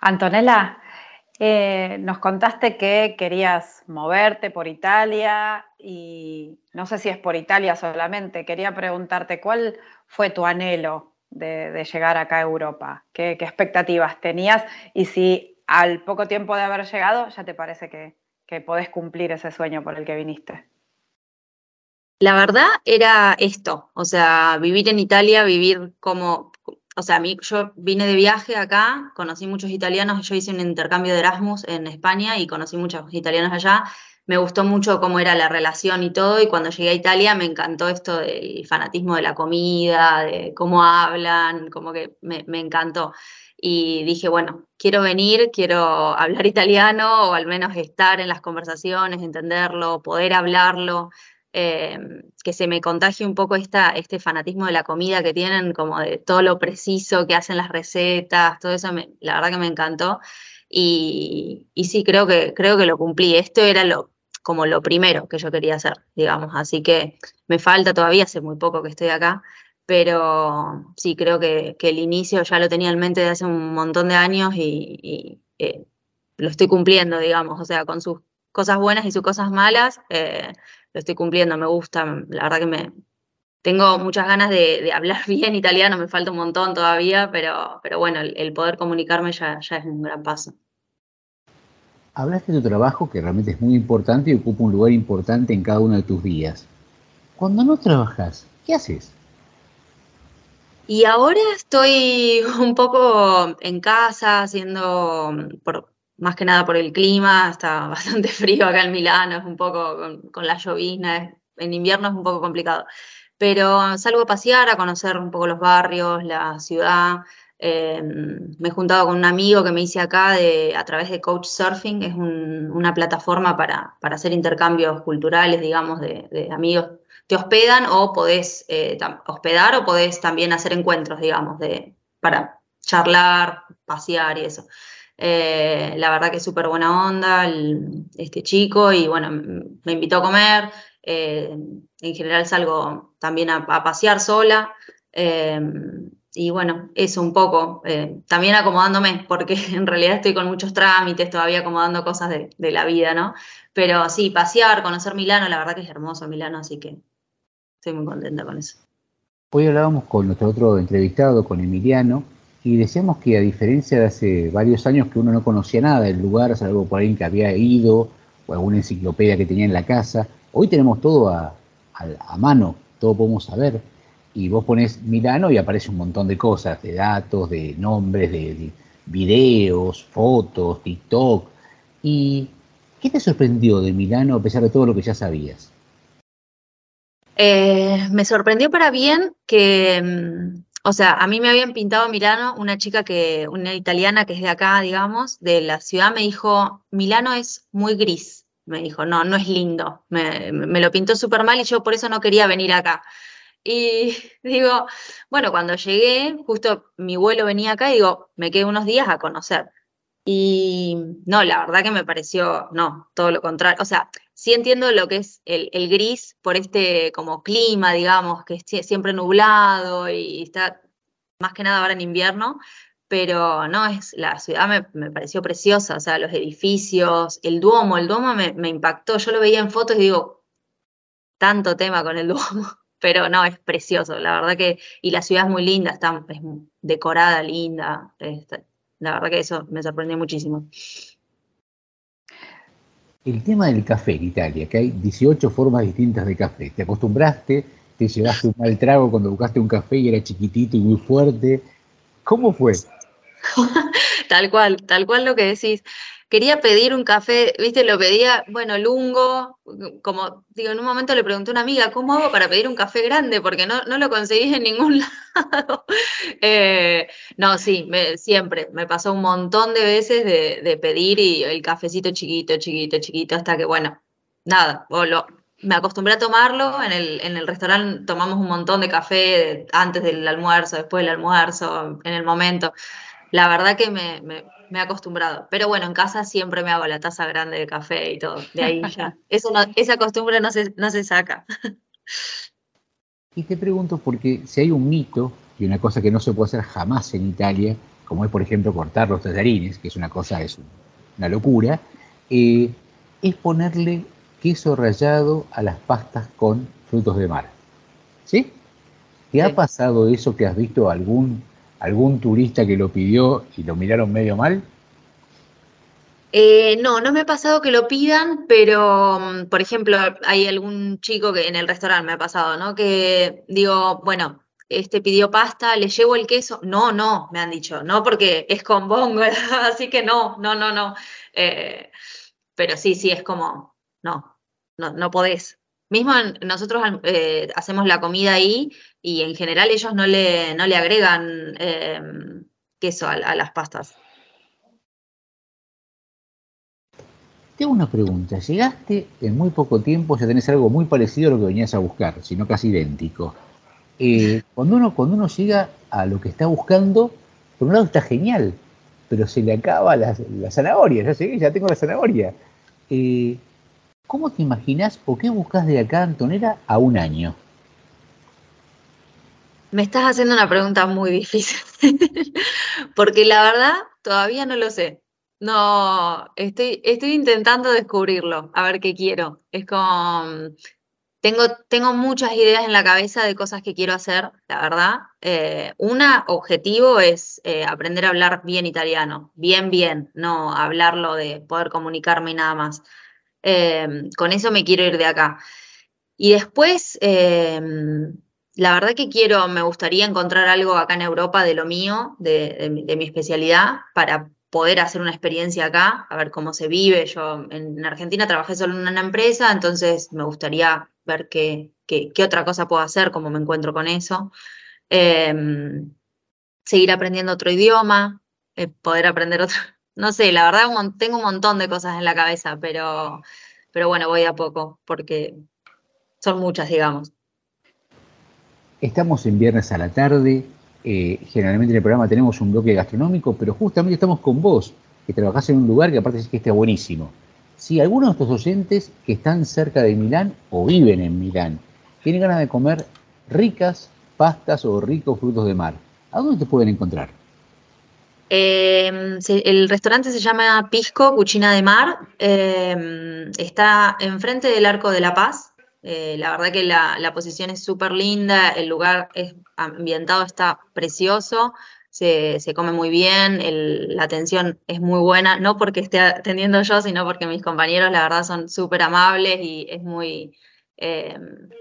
Antonella, eh, nos contaste que querías moverte por Italia y no sé si es por Italia solamente. Quería preguntarte cuál fue tu anhelo de, llegar acá a Europa, ¿Qué, qué expectativas tenías y si al poco tiempo de haber llegado ya te parece que, que podés cumplir ese sueño por el que viniste. La verdad era esto, o sea, vivir en Italia, vivir como, o sea, mí, yo vine de viaje acá, conocí muchos italianos, yo hice un intercambio de Erasmus en España y conocí muchos italianos allá, me gustó mucho cómo era la relación y todo, y cuando llegué a Italia me encantó esto del fanatismo de la comida, de cómo hablan, como que me encantó. Y dije, bueno, quiero venir, quiero hablar italiano o al menos estar en las conversaciones, entenderlo, poder hablarlo. Eh, que se me contagie un poco esta, este fanatismo de la comida que tienen, como de todo lo preciso que hacen las recetas, todo eso, la verdad que me encantó. Y, y, sí, creo que, creo que lo cumplí. Esto era lo, como lo primero que yo quería hacer, digamos. Así que me falta todavía, hace muy poco que estoy acá, pero sí, creo que, el inicio ya lo tenía en mente de hace un montón de años y, eh, lo estoy cumpliendo, digamos. O sea, con sus cosas buenas y sus cosas malas. Eh, lo estoy cumpliendo, me gusta, la verdad que me tengo muchas ganas de, hablar bien italiano, me falta un montón todavía, pero, pero bueno, el, poder comunicarme ya, ya es un gran paso. Hablaste de tu trabajo, que realmente es muy importante y ocupa un lugar importante en cada uno de tus días. Cuando no trabajas, ¿qué haces? Y ahora estoy un poco en casa, haciendo, por, más que nada por el clima, está bastante frío acá en Milano, es un poco con, la llovizna, en invierno es un poco complicado. Pero salgo a pasear, a conocer un poco los barrios, la ciudad. Em, me he juntado con un amigo que me hice acá de, a través de Coach Surfing, es una plataforma para, para, hacer intercambios culturales, digamos, de, amigos. Te hospedan o podés eh, hospedar o podés también hacer encuentros, digamos, de, para charlar, pasear y eso. Eh, la verdad que es súper buena onda este chico y bueno, me invitó a comer. Eh, en general salgo también a, pasear sola. Eh, y bueno, eso un poco, también acomodándome, porque en realidad estoy con muchos trámites, todavía acomodando cosas de, la vida, ¿no? Pero sí, pasear, conocer Milano, la verdad que es hermoso Milano, así que estoy muy contenta con eso. Hoy hablábamos con nuestro otro entrevistado, con Emiliano, y decíamos que a diferencia de hace varios años que uno no conocía nada del lugar, salvo por alguien que había ido o alguna enciclopedia que tenía en la casa, hoy tenemos todo a, mano, todo podemos saber. Y vos pones Milano y aparece un montón de cosas, de datos, de nombres, de, videos, fotos, TikTok. ¿Y qué te sorprendió de Milano a pesar de todo lo que ya sabías? Eh, me sorprendió para bien que mm, o sea, a mí me habían pintado Milano una chica que, una italiana que es de acá, digamos, de la ciudad, me dijo, Milano es muy gris. Me dijo, no, no es lindo. Me, lo pintó súper mal y yo por eso no quería venir acá. Y digo, bueno, cuando llegué, justo mi vuelo venía acá y digo, me quedé unos días a conocer. Y no, la verdad que me pareció, no, todo lo contrario. O sea, sí entiendo lo que es el, gris por este como clima, digamos, que es siempre nublado y está más que nada ahora en invierno, pero no, es la ciudad me, pareció preciosa, o sea, los edificios, el Duomo, el Duomo me, me, impactó, yo lo veía en fotos y digo, tanto tema con el Duomo, pero no, es precioso, la verdad que, y la ciudad es muy linda, está es decorada, linda, está, la verdad que eso me sorprendió muchísimo. El tema del café en Italia, que hay 18 formas distintas de café. ¿Te acostumbraste? ¿Te llevaste un mal trago cuando buscaste un café y era chiquitito y muy fuerte? ¿Cómo fue? tal cual, tal cual lo que decís quería pedir un café, viste, lo pedía, bueno, lungo, como digo, en un momento le pregunté a una amiga, ¿cómo hago para pedir un café grande? Porque no, no lo conseguís en ningún lado. Eh, no, sí, siempre, me pasó un montón de veces de, pedir y el cafecito chiquito, chiquito, chiquito, hasta que, bueno, nada, me acostumbré a tomarlo, en el, en el restaurante tomamos un montón de café antes del almuerzo, después del almuerzo, en el momento. La verdad que me he acostumbrado. Pero bueno, en casa siempre me hago la taza grande de café y todo. De ahí ya. Eso esa costumbre no se, no se saca. Y te pregunto, porque si hay un mito y una cosa que no se puede hacer jamás en Italia, como es por ejemplo cortar los tallarines, que es una cosa, es una locura, eh, es ponerle queso rallado a las pastas con frutos de mar. ¿Sí? ¿Te ha pasado eso que has visto algún algún turista que lo pidió y lo miraron medio mal? Eh, no, no me ha pasado que lo pidan, pero, mm, por ejemplo, hay algún chico que en el restaurante me ha pasado, ¿no? Que digo, bueno, este pidió pasta, le llevo el queso. No, no, me han dicho, no, porque es con bongo, así que no, no, no, no. Eh, pero sí, sí, es como, no, no, no podés. Mismo nosotros eh, hacemos la comida ahí y en general ellos no le, no le agregan em, queso a las pastas. Tengo una pregunta. Llegaste en muy poco tiempo, ya tenés algo muy parecido a lo que venías a buscar, sino casi idéntico. Eh, cuando, uno, cuando uno llega a lo que está buscando, por un lado está genial, pero se le acaba la, zanahoria. Ya llegué, ya tengo la zanahoria. Eh, ¿Cómo te imaginas o qué buscas de acá, Antonera, a un año? Me estás haciendo una pregunta muy difícil, porque la verdad todavía no lo sé. No, estoy, estoy intentando descubrirlo, a ver qué quiero. Es como, tengo, tengo muchas ideas en la cabeza de cosas que quiero hacer, la verdad. Eh, una objetivo es eh, aprender a hablar bien italiano, bien, bien, no hablarlo de poder comunicarme y nada más. Em, con eso me quiero ir de acá. Y después, em, la verdad que quiero, me gustaría encontrar algo acá en Europa de lo mío, de, mi especialidad, para poder hacer una experiencia acá, a ver cómo se vive. Yo en Argentina trabajé solo en una empresa, entonces me gustaría ver qué, qué, otra cosa puedo hacer, cómo me encuentro con eso. Em, seguir aprendiendo otro idioma, eh, poder aprender otro... No sé, la verdad tengo un montón de cosas en la cabeza, pero, pero bueno, voy a poco, porque son muchas, digamos. Estamos en viernes a la tarde, eh, generalmente en el programa tenemos un bloque gastronómico, pero justamente estamos con vos, que trabajás en un lugar que aparte es que está buenísimo. Si algunos de estos oyentes que están cerca de Milán o viven en Milán tienen ganas de comer ricas pastas o ricos frutos de mar, ¿a dónde te pueden encontrar? Em, el restaurante se llama Pisco Cucina de Mar. Em, está enfrente del Arco de la Paz, eh, la verdad que la, posición es súper linda, el lugar es ambientado, está precioso, se, come muy bien, la atención es muy buena, no porque esté atendiendo yo, sino porque mis compañeros la verdad son súper amables y es muy, eh,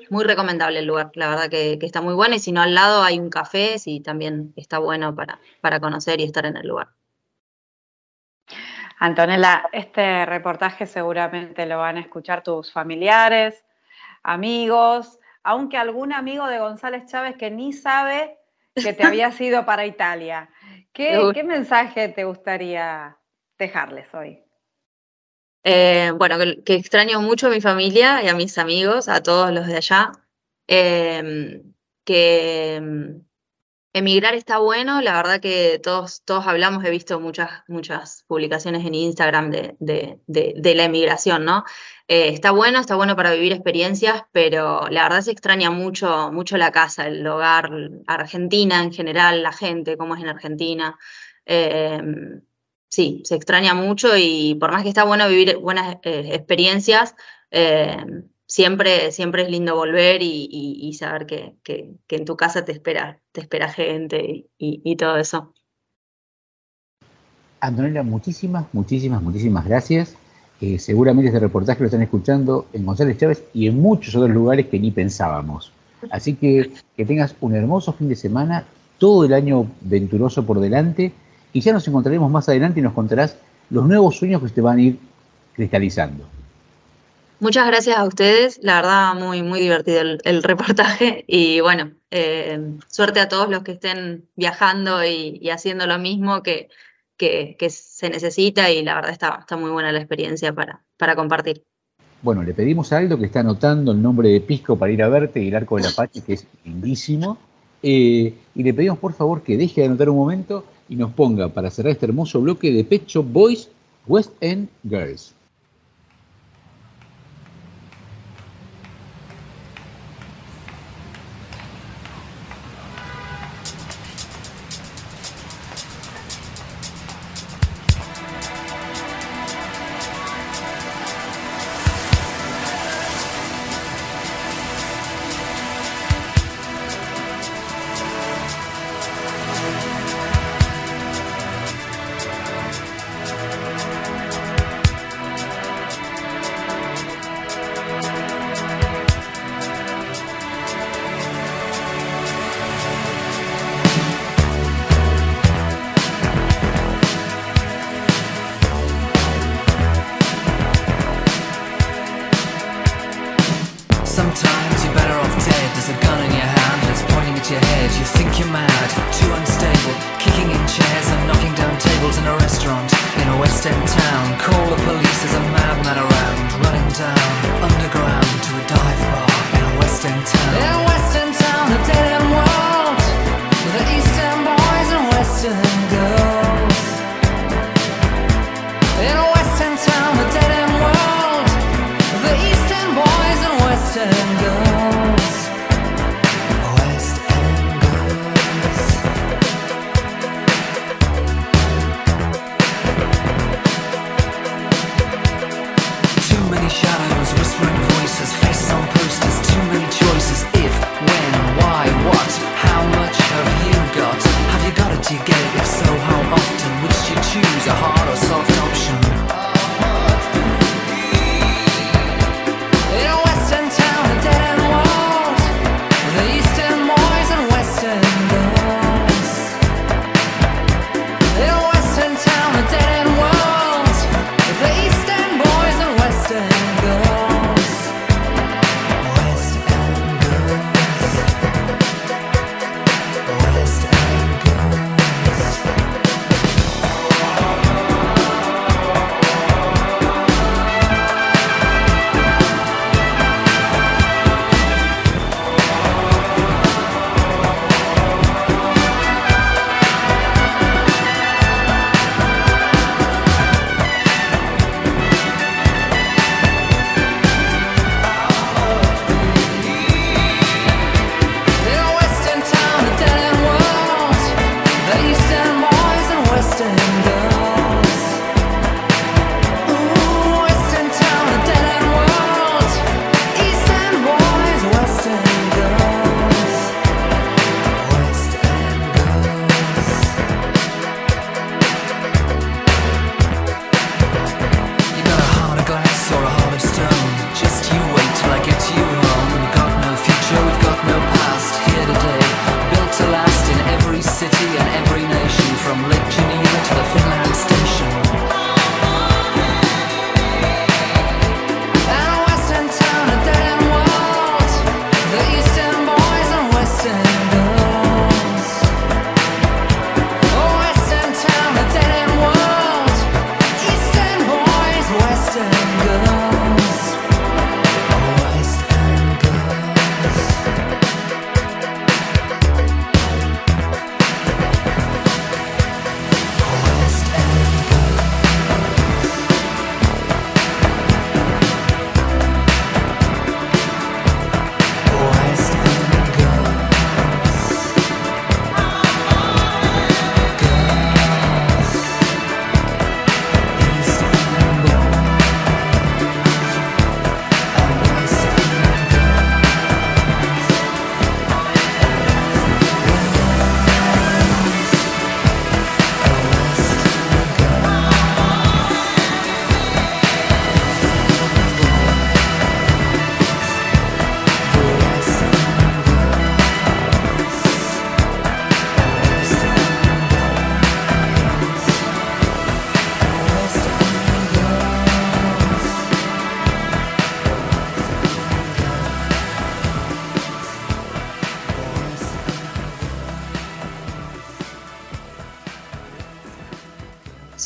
muy recomendable el lugar, la verdad que, está muy bueno y si no al lado hay un café, sí también está bueno para, para conocer y estar en el lugar. Antonella, este reportaje seguramente lo van a escuchar tus familiares, amigos, aunque algún amigo de González Chávez que ni sabe que te habías ido para Italia. ¿Qué, mensaje te gustaría dejarles hoy? Eh, bueno, que, extraño mucho a mi familia y a mis amigos, a todos los de allá. Em, que Emigrar está bueno, la verdad que todos, todos hablamos, he visto muchas, muchas publicaciones en Instagram de, de, la emigración, ¿no? Eh, está bueno, está bueno para vivir experiencias, pero la verdad se extraña mucho, mucho la casa, el hogar, Argentina en general, la gente, cómo es en Argentina. Em, sí, se extraña mucho y por más que está bueno vivir buenas eh, experiencias, em, siempre, siempre es lindo volver y, saber que, en tu casa te espera, te espera gente y, todo eso. Antonella, muchísimas, muchísimas, muchísimas gracias. Eh, seguramente este reportaje lo están escuchando en González Chávez y en muchos otros lugares que ni pensábamos. Así que que tengas un hermoso fin de semana, todo el año venturoso por delante y ya nos encontraremos más adelante y nos contarás los nuevos sueños que te van a ir cristalizando. Muchas gracias a ustedes, la verdad muy, muy divertido el, reportaje y bueno, eh, suerte a todos los que estén viajando y, haciendo lo mismo que, que, se necesita y la verdad está, está muy buena la experiencia para, para compartir. Bueno, le pedimos a Aldo que está anotando el nombre de Pisco para ir a verte y el arco de la Apache, que es lindísimo. Eh, y le pedimos por favor que deje de anotar un momento y nos ponga para cerrar este hermoso bloque de Pecho Boys West End Girls.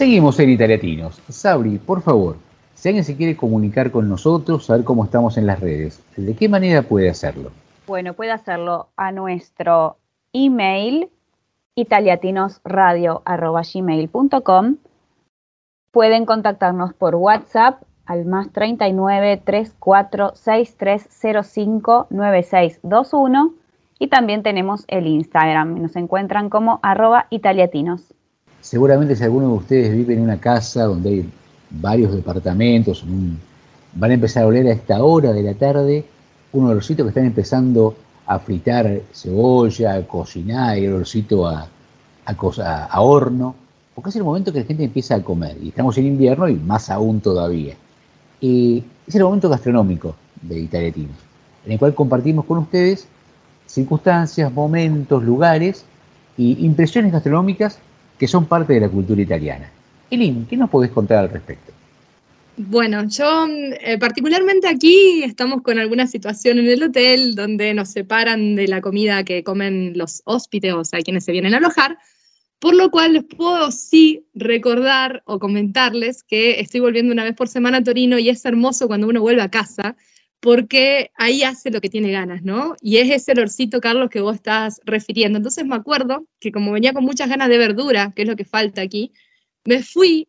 Seguimos en Italiatinos. Sabri, por favor, si alguien se quiere comunicar con nosotros, saber cómo estamos en las redes, ¿de qué manera puede hacerlo? Bueno, puede hacerlo a nuestro email italiatinosradio.gmail.com Pueden contactarnos por WhatsApp al más 39 34 6305 9621 y también tenemos el Instagram. Nos encuentran como arroba italiatinos. Seguramente si alguno de ustedes vive en una casa donde hay varios departamentos, van a empezar a oler a esta hora de la tarde un olorcito que están empezando a fritar cebolla, a cocinar, el olorcito a, a, cosa, a horno, porque es el momento que la gente empieza a comer, y estamos en invierno y más aún todavía. Y es el momento gastronómico de Italiatinos, en el cual compartimos con ustedes circunstancias, momentos, lugares y impresiones gastronómicas que son parte de la cultura italiana. Elin, ¿qué nos podés contar al respecto? Bueno, yo eh, particularmente aquí estamos con alguna situación en el hotel donde nos separan de la comida que comen los hóspedes, o sea, quienes se vienen a alojar, por lo cual les puedo sí recordar o comentarles que estoy volviendo una vez por semana a Torino y es hermoso cuando uno vuelve a casa porque ahí hace lo que tiene ganas, ¿no? Y es ese olorcito, Carlos, que vos estás refiriendo. Entonces me acuerdo que como venía con muchas ganas de verdura, que es lo que falta aquí, me fui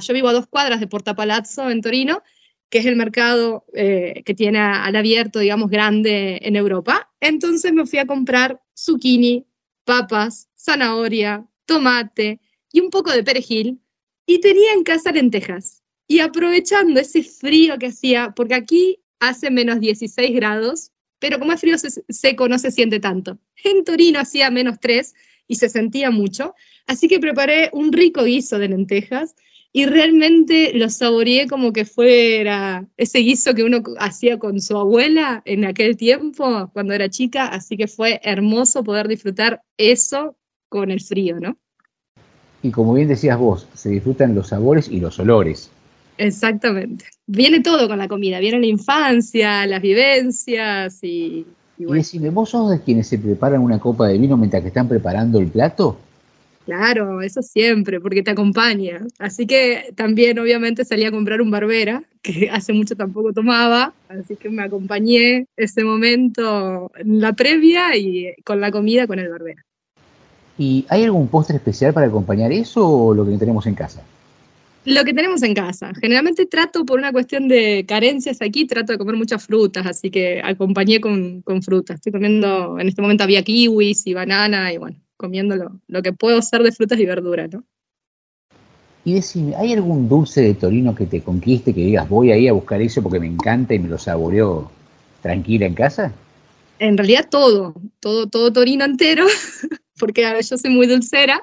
yo vivo a dos cuadras de Porta Palazzo en Torino, que es el mercado eh, que tiene al abierto, digamos, grande en Europa. Entonces me fui a comprar zucchini, papas, zanahoria, tomate y un poco de perejil y tenía en casa lentejas. Y aprovechando ese frío que hacía, porque aquí hace menos 16 grados, pero como es frío seco no se siente tanto. En Torino hacía menos 3 y se sentía mucho, así que preparé un rico guiso de lentejas y realmente lo saboreé como que fuera ese guiso que uno hacía con su abuela en aquel tiempo, cuando era chica, así que fue hermoso poder disfrutar eso con el frío, ¿no? Y como bien decías vos, se disfrutan los sabores y los olores. Exactamente. Viene todo con la comida, viene la infancia, las vivencias y... Y, bueno. y ¿vos sos de quienes se preparan una copa de vino mientras que están preparando el plato? Claro, eso siempre, porque te acompaña. Así que también obviamente salí a comprar un Barbera, que hace mucho tampoco tomaba, así que me acompañé ese momento en la previa y con la comida con el Barbera. ¿Y hay algún postre especial para acompañar eso o lo que tenemos en casa? Lo que tenemos en casa. Generalmente trato, por una cuestión de carencias aquí, trato de comer muchas frutas, así que acompañé con, con frutas. Estoy comiendo, en este momento había kiwis y banana y bueno, comiendo lo, que puedo hacer de frutas y verduras, ¿no? Y decime, ¿hay algún dulce de Torino que te conquiste, que digas, voy ahí a buscar eso porque me encanta y me lo saboreo tranquila en casa? En realidad todo, todo, todo Torino entero, porque yo soy muy dulcera,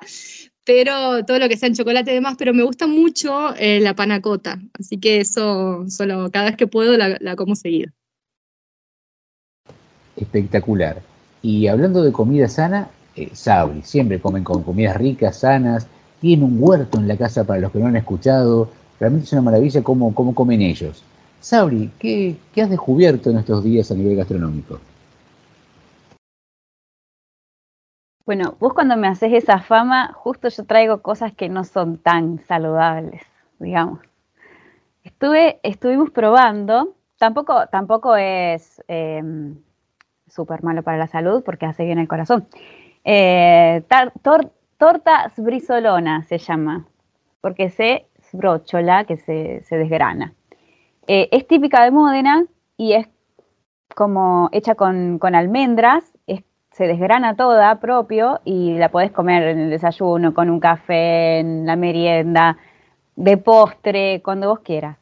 pero todo lo que sea en chocolate y demás, pero me gusta mucho eh, la panacota, así que eso solo cada vez que puedo la, como seguido. Espectacular. Y hablando de comida sana, eh, Sabri. Siempre comen con comidas ricas, sanas. Tienen un huerto en la casa para los que no han escuchado. Realmente es una maravilla cómo, cómo comen ellos. Sabri, ¿qué, ¿qué has descubierto en estos días a nivel gastronómico? Bueno, vos cuando me haces esa fama, justo yo traigo cosas que no son tan saludables, digamos. Estuve, estuvimos probando, tampoco, tampoco es eh, súper malo para la salud porque hace bien el corazón, eh, torta sbrisolona se llama, porque se sbrochola, que se, desgrana. Eh, es típica de Módena y es como hecha con, almendras, se desgrana toda propio y la podés comer en el desayuno, con un café, en la merienda, de postre, cuando vos quieras.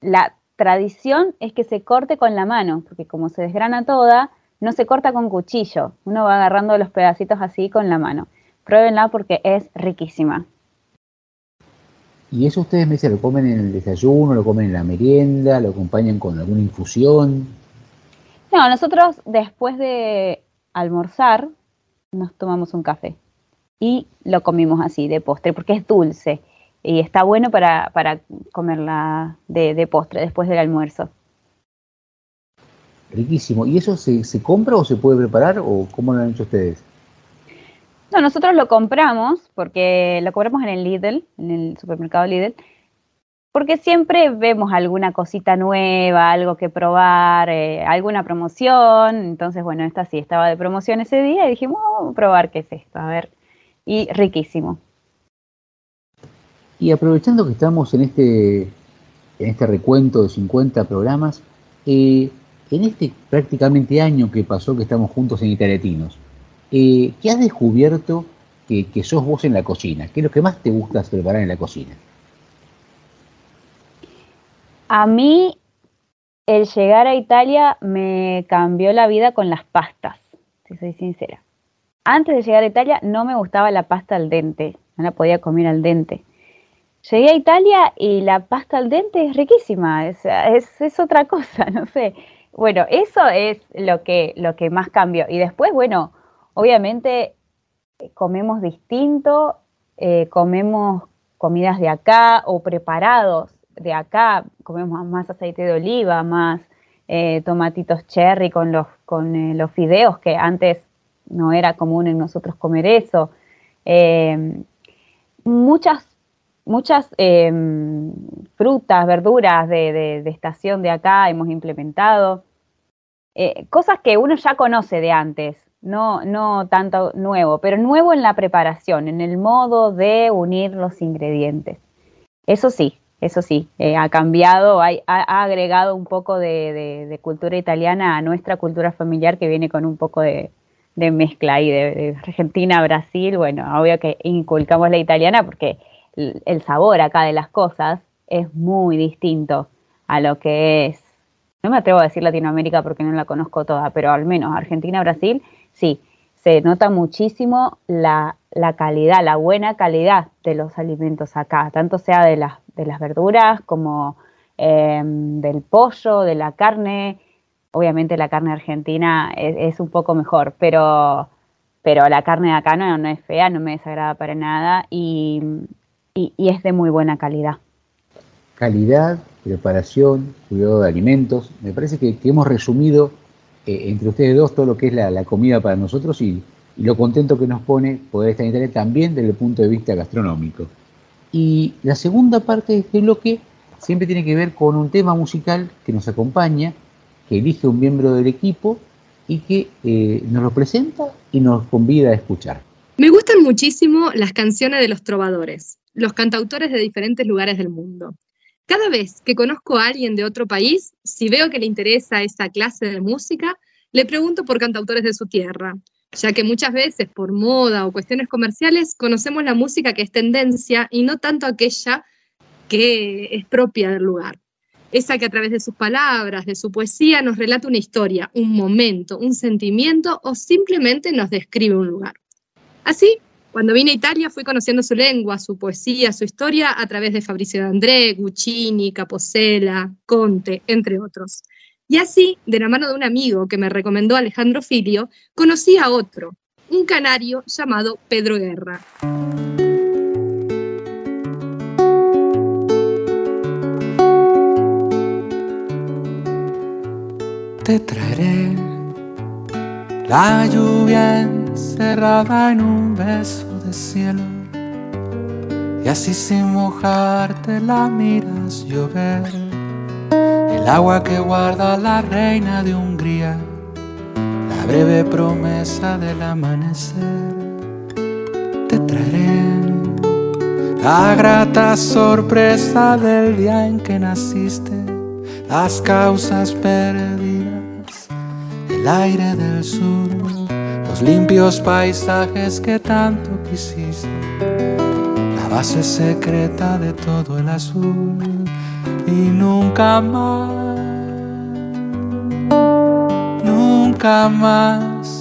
La tradición es que se corte con la mano, porque como se desgrana toda, no se corta con cuchillo, uno va agarrando los pedacitos así con la mano. Pruébenla porque es riquísima. ¿Y eso ustedes me dicen, lo comen en el desayuno, lo comen en la merienda, lo acompañan con alguna infusión? No, nosotros después de almorzar nos tomamos un café y lo comimos así de postre porque es dulce y está bueno para, comerla de postre después del almuerzo. Riquísimo. ¿Y eso se, se, compra o se puede preparar o cómo lo han hecho ustedes? No, nosotros lo compramos porque lo compramos en el Lidl, en el supermercado Lidl, porque siempre vemos alguna cosita nueva, algo que probar, eh, alguna promoción. Entonces, bueno, esta sí estaba de promoción ese día y dijimos, vamos a probar qué es esto, a ver. Y riquísimo. Y aprovechando que estamos en este, en este recuento de 50 programas, eh, en este prácticamente año que pasó que estamos juntos en Italiatinos, eh, ¿qué has descubierto que, sos vos en la cocina? ¿Qué es lo que más te gusta preparar en la cocina? A mí el llegar a Italia me cambió la vida con las pastas, si soy sincera. Antes de llegar a Italia no me gustaba la pasta al dente, no la podía comer al dente. Llegué a Italia y la pasta al dente es riquísima, es, es otra cosa, no sé. Bueno, eso es lo que, lo que más cambió. Y después, bueno, obviamente eh, comemos distinto, eh, comemos comidas de acá o preparados de acá comemos más aceite de oliva, más eh, tomatitos cherry con los, con eh, los fideos, que antes no era común en nosotros comer eso. Eh, muchas muchas frutas, verduras de, de, estación de acá hemos implementado. cosas que uno ya conoce de antes, no, no tanto nuevo, pero nuevo en la preparación, en el modo de unir los ingredientes. Eso sí, eso sí, eh, ha cambiado, ha, agregado un poco de, cultura italiana a nuestra cultura familiar que viene con un poco de, mezcla ahí de, Argentina, Brasil. Bueno, obvio que inculcamos la italiana porque el, sabor acá de las cosas es muy distinto a lo que es, no me atrevo a decir Latinoamérica porque no la conozco toda, pero al menos Argentina, Brasil, sí, se nota muchísimo la, la calidad, la buena calidad de los alimentos acá, tanto sea de las de las verduras, como em, del pollo, de la carne. Obviamente la carne argentina es, un poco mejor, pero, pero la carne de acá no, es fea, no me desagrada para nada y, es de muy buena calidad. Calidad, preparación, cuidado de alimentos. Me parece que, hemos resumido eh, entre ustedes dos todo lo que es la, comida para nosotros y, lo contento que nos pone poder estar en Internet también desde el punto de vista gastronómico. Y la segunda parte de este bloque siempre tiene que ver con un tema musical que nos acompaña, que elige un miembro del equipo y que eh, nos lo presenta y nos convida a escuchar. Me gustan muchísimo las canciones de los trovadores, los cantautores de diferentes lugares del mundo. Cada vez que conozco a alguien de otro país, si veo que le interesa esa clase de música, le pregunto por cantautores de su tierra, ya que muchas veces por moda o cuestiones comerciales conocemos la música que es tendencia y no tanto aquella que es propia del lugar. Esa que a través de sus palabras, de su poesía, nos relata una historia, un momento, un sentimiento o simplemente nos describe un lugar. Así, cuando vine a Italia fui conociendo su lengua, su poesía, su historia a través de Fabrizio D'André, Guccini, Caposella, Conte, entre otros. Y así, de la mano de un amigo que me recomendó Alejandro Filio, conocí a otro, un canario llamado Pedro Guerra. Te traeré la lluvia encerrada en un beso de cielo. Y así sin mojarte la miras llover el agua que guarda la reina de Hungría, la breve promesa del amanecer. Te traeré la grata sorpresa del día en que naciste, las causas perdidas, el aire del sur, los limpios paisajes que tanto quisiste, la base secreta de todo el azul y nunca más, nunca más,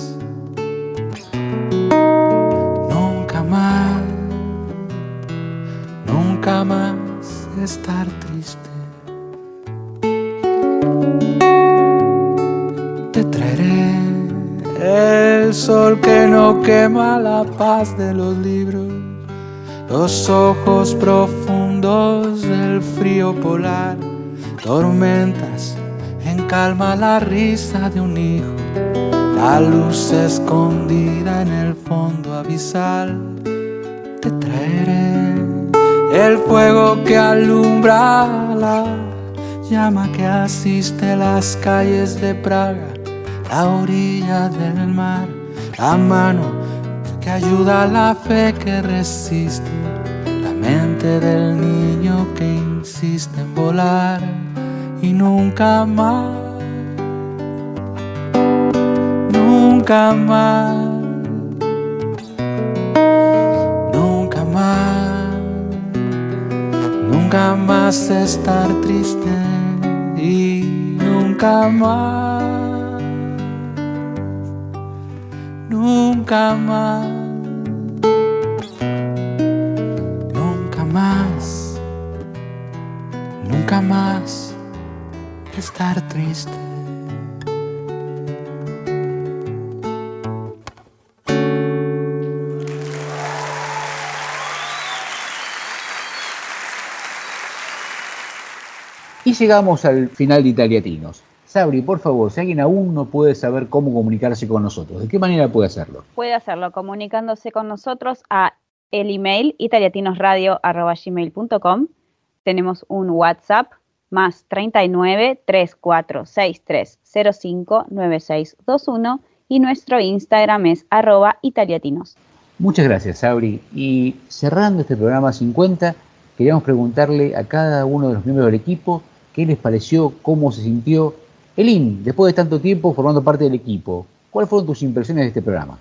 quema la paz de los libros los ojos profundos del frío polar, tormentas en calma la risa de un hijo, la luz escondida en el fondo abisal. Te traeré el fuego que alumbra la llama que asiste las calles de Praga, la orilla del mar, la mano ayuda a la fe que resiste mente del niño que insiste en volar y nunca más, nunca más, nunca más, nunca más estar triste y nunca más, nunca más. Nunca más estar triste. Y llegamos al final de Italiatinos. Sabri, por favor, si alguien aún no puede saber cómo comunicarse con nosotros, ¿de qué manera puede hacerlo? Puede hacerlo comunicándose con nosotros a el email italiatinosradio.gmail.com. Tenemos un WhatsApp más 39 3463 05 9621 y nuestro Instagram es arroba italiatinos. Muchas gracias, Sabri. Y cerrando este programa 50, queríamos preguntarle a cada uno de los miembros del equipo qué les pareció, cómo se sintió. Elin, después de tanto tiempo formando parte del equipo, ¿cuáles fueron tus impresiones de este programa?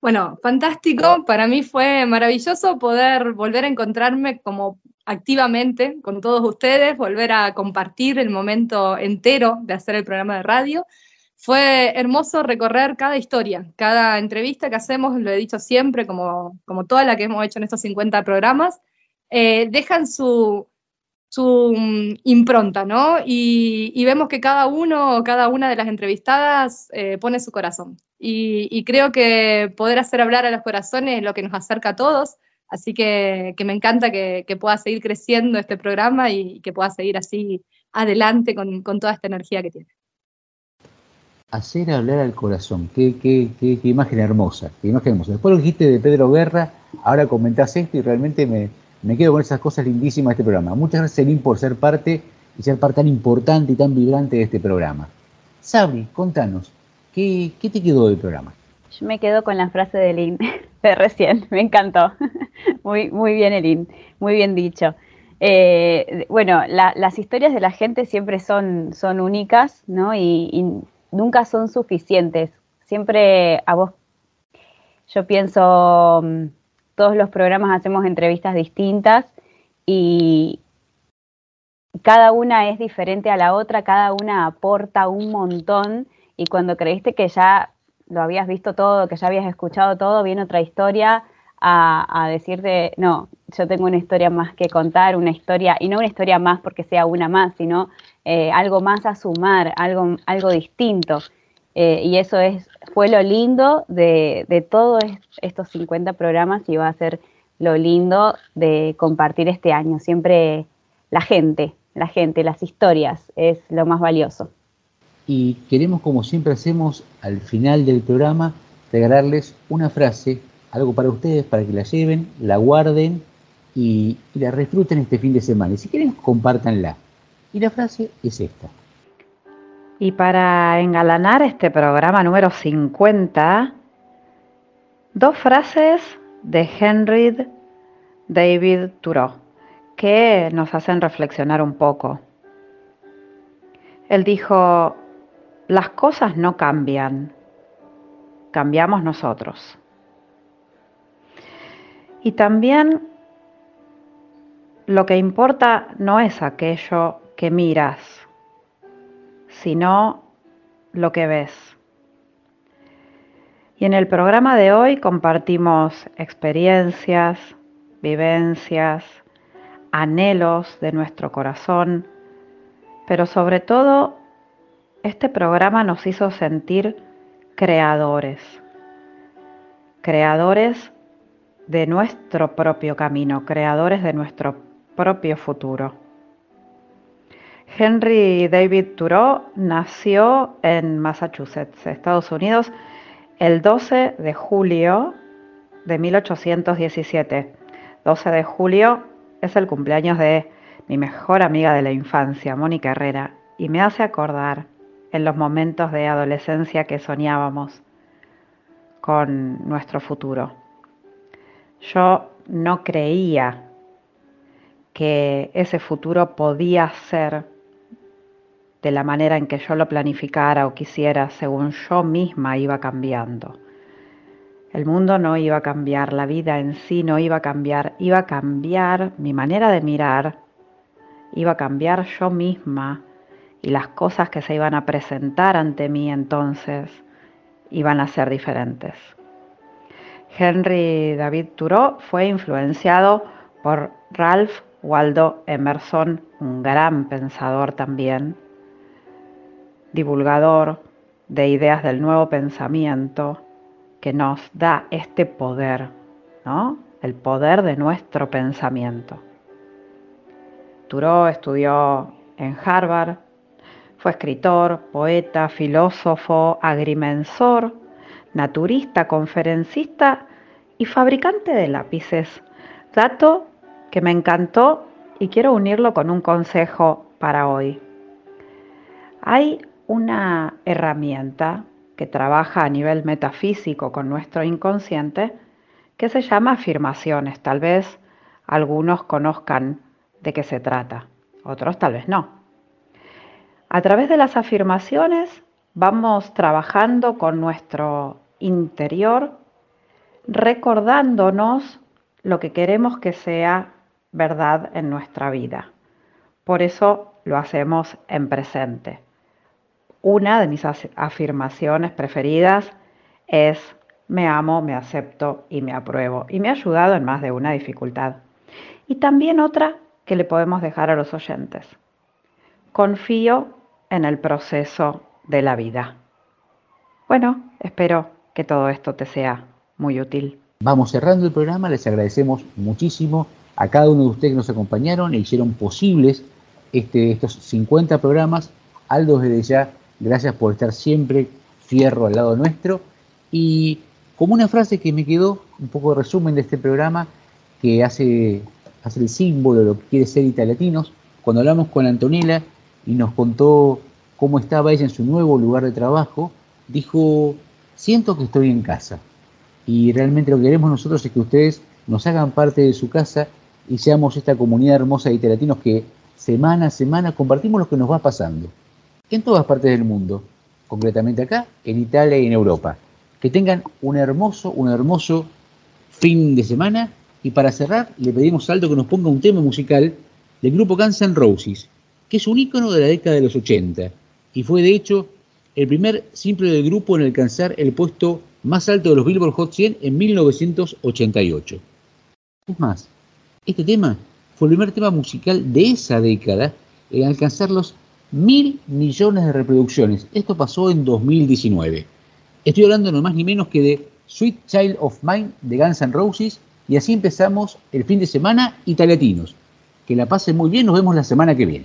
Bueno, fantástico. Para mí fue maravilloso poder volver a encontrarme como activamente con todos ustedes, volver a compartir el momento entero de hacer el programa de radio. Fue hermoso recorrer cada historia, cada entrevista que hacemos, lo he dicho siempre, como, como toda la que hemos hecho en estos 50 programas, eh, dejan su, su mm, impronta, ¿no? Y, vemos que cada uno o cada una de las entrevistadas eh, pone su corazón. Y, creo que poder hacer hablar a los corazones es lo que nos acerca a todos, así que, me encanta que, pueda seguir creciendo este programa y que pueda seguir así adelante con, toda esta energía que tiene. Hacer hablar al corazón, qué, qué, qué, imagen hermosa, qué imagen hermosa. Después lo dijiste de Pedro Guerra, ahora comentás esto y realmente me, quedo con esas cosas lindísimas de este programa. Muchas gracias, Elin, por ser parte y ser parte tan importante y tan vibrante de este programa. Sabri, contanos, ¿qué, te quedó del programa? Yo me quedo con la frase de Elin de recién, me encantó. Muy, muy bien, Elin, muy bien dicho. Eh, bueno, las historias de la gente siempre son, son únicas, ¿no? y nunca son suficientes. Siempre a vos, yo pienso mm, todos los programas hacemos entrevistas distintas y cada una es diferente a la otra, cada una aporta un montón y cuando creíste que ya lo habías visto todo, que ya habías escuchado todo, viene otra historia a, decirte, no, yo tengo una historia más que contar, una historia, y no una historia más porque sea una más, sino eh, algo más a sumar, algo, algo distinto. Eh, y eso es, fue lo lindo de, de todos estos 50 programas y va a ser lo lindo de compartir este año. Siempre la gente, la gente, las historias es lo más valioso. Y queremos, como siempre hacemos, al final del programa, regalarles una frase, algo para ustedes, para que la lleven, la guarden y, la disfruten este fin de semana. Y si quieren, compártanla. Y la frase es esta. Y para engalanar este programa número 50, dos frases de Henry David Thoreau que nos hacen reflexionar un poco. Él dijo, las cosas no cambian, cambiamos nosotros. Y también lo que importa no es aquello que miras, sino lo que ves. Y en el programa de hoy compartimos experiencias, vivencias, anhelos de nuestro corazón, pero sobre todo este programa nos hizo sentir creadores, creadores de nuestro propio camino, creadores de nuestro propio futuro. Henry David Thoreau nació en Massachusetts, Estados Unidos, el 12 de julio de 1817. 12 de julio es el cumpleaños de mi mejor amiga de la infancia, Mónica Herrera, y me hace acordar en los momentos de adolescencia que soñábamos con nuestro futuro. Yo no creía que ese futuro podía ser de la manera en que yo lo planificara o quisiera según yo misma iba cambiando. El mundo no iba a cambiar, la vida en sí no iba a cambiar, iba a cambiar mi manera de mirar, iba a cambiar yo misma y las cosas que se iban a presentar ante mí entonces iban a ser diferentes. Henry David Thoreau fue influenciado por Ralph Waldo Emerson, un gran pensador también, divulgador de ideas del nuevo pensamiento que nos da este poder, ¿no? El poder de nuestro pensamiento. Thoreau estudió en Harvard. Fue escritor, poeta, filósofo, agrimensor, naturista, conferencista y fabricante de lápices. Dato que me encantó y quiero unirlo con un consejo para hoy. Hay una herramienta que trabaja a nivel metafísico con nuestro inconsciente que se llama afirmaciones. Tal vez algunos conozcan de qué se trata, otros tal vez no. A través de las afirmaciones vamos trabajando con nuestro interior, recordándonos lo que queremos que sea verdad en nuestra vida. Por eso lo hacemos en presente. Una de mis afirmaciones preferidas es me amo, me acepto y me apruebo. Y me ha ayudado en más de una dificultad. Y también otra que le podemos dejar a los oyentes. Confío en el proceso de la vida. Bueno, espero que todo esto te sea muy útil. Vamos cerrando el programa, les agradecemos muchísimo a cada uno de ustedes que nos acompañaron e hicieron posibles este, estos 50 programas. Aldo, desde ya, gracias por estar siempre fierro al lado nuestro. Y como una frase que me quedó, un poco de resumen de este programa, que hace, hace el símbolo de lo que quiere ser Italiatinos, cuando hablamos con Antonella y nos contó cómo estaba ella en su nuevo lugar de trabajo, dijo, siento que estoy en casa. Y realmente lo que queremos nosotros es que ustedes nos hagan parte de su casa y seamos esta comunidad hermosa de Italiatinos que semana a semana compartimos lo que nos va pasando. En todas partes del mundo, concretamente acá, en Italia y en Europa. Que tengan un hermoso, un hermoso fin de semana. Y para cerrar, le pedimos a Aldo que nos ponga un tema musical del grupo Guns N' Roses, que es un ícono de la década de los 80 y fue de hecho el primer simple del grupo en alcanzar el puesto más alto de los Billboard Hot 100 en 1988. Es más, este tema fue el primer tema musical de esa década en alcanzar los mil millones de reproducciones. Esto pasó en 2019. Estoy hablando no más ni menos que de Sweet Child of Mine de Guns N' Roses y así empezamos el fin de semana italiatinos. Que la pasen muy bien, nos vemos la semana que viene.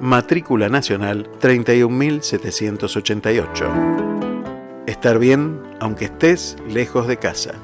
matrícula nacional 31788. Estar bien aunque estés lejos de casa.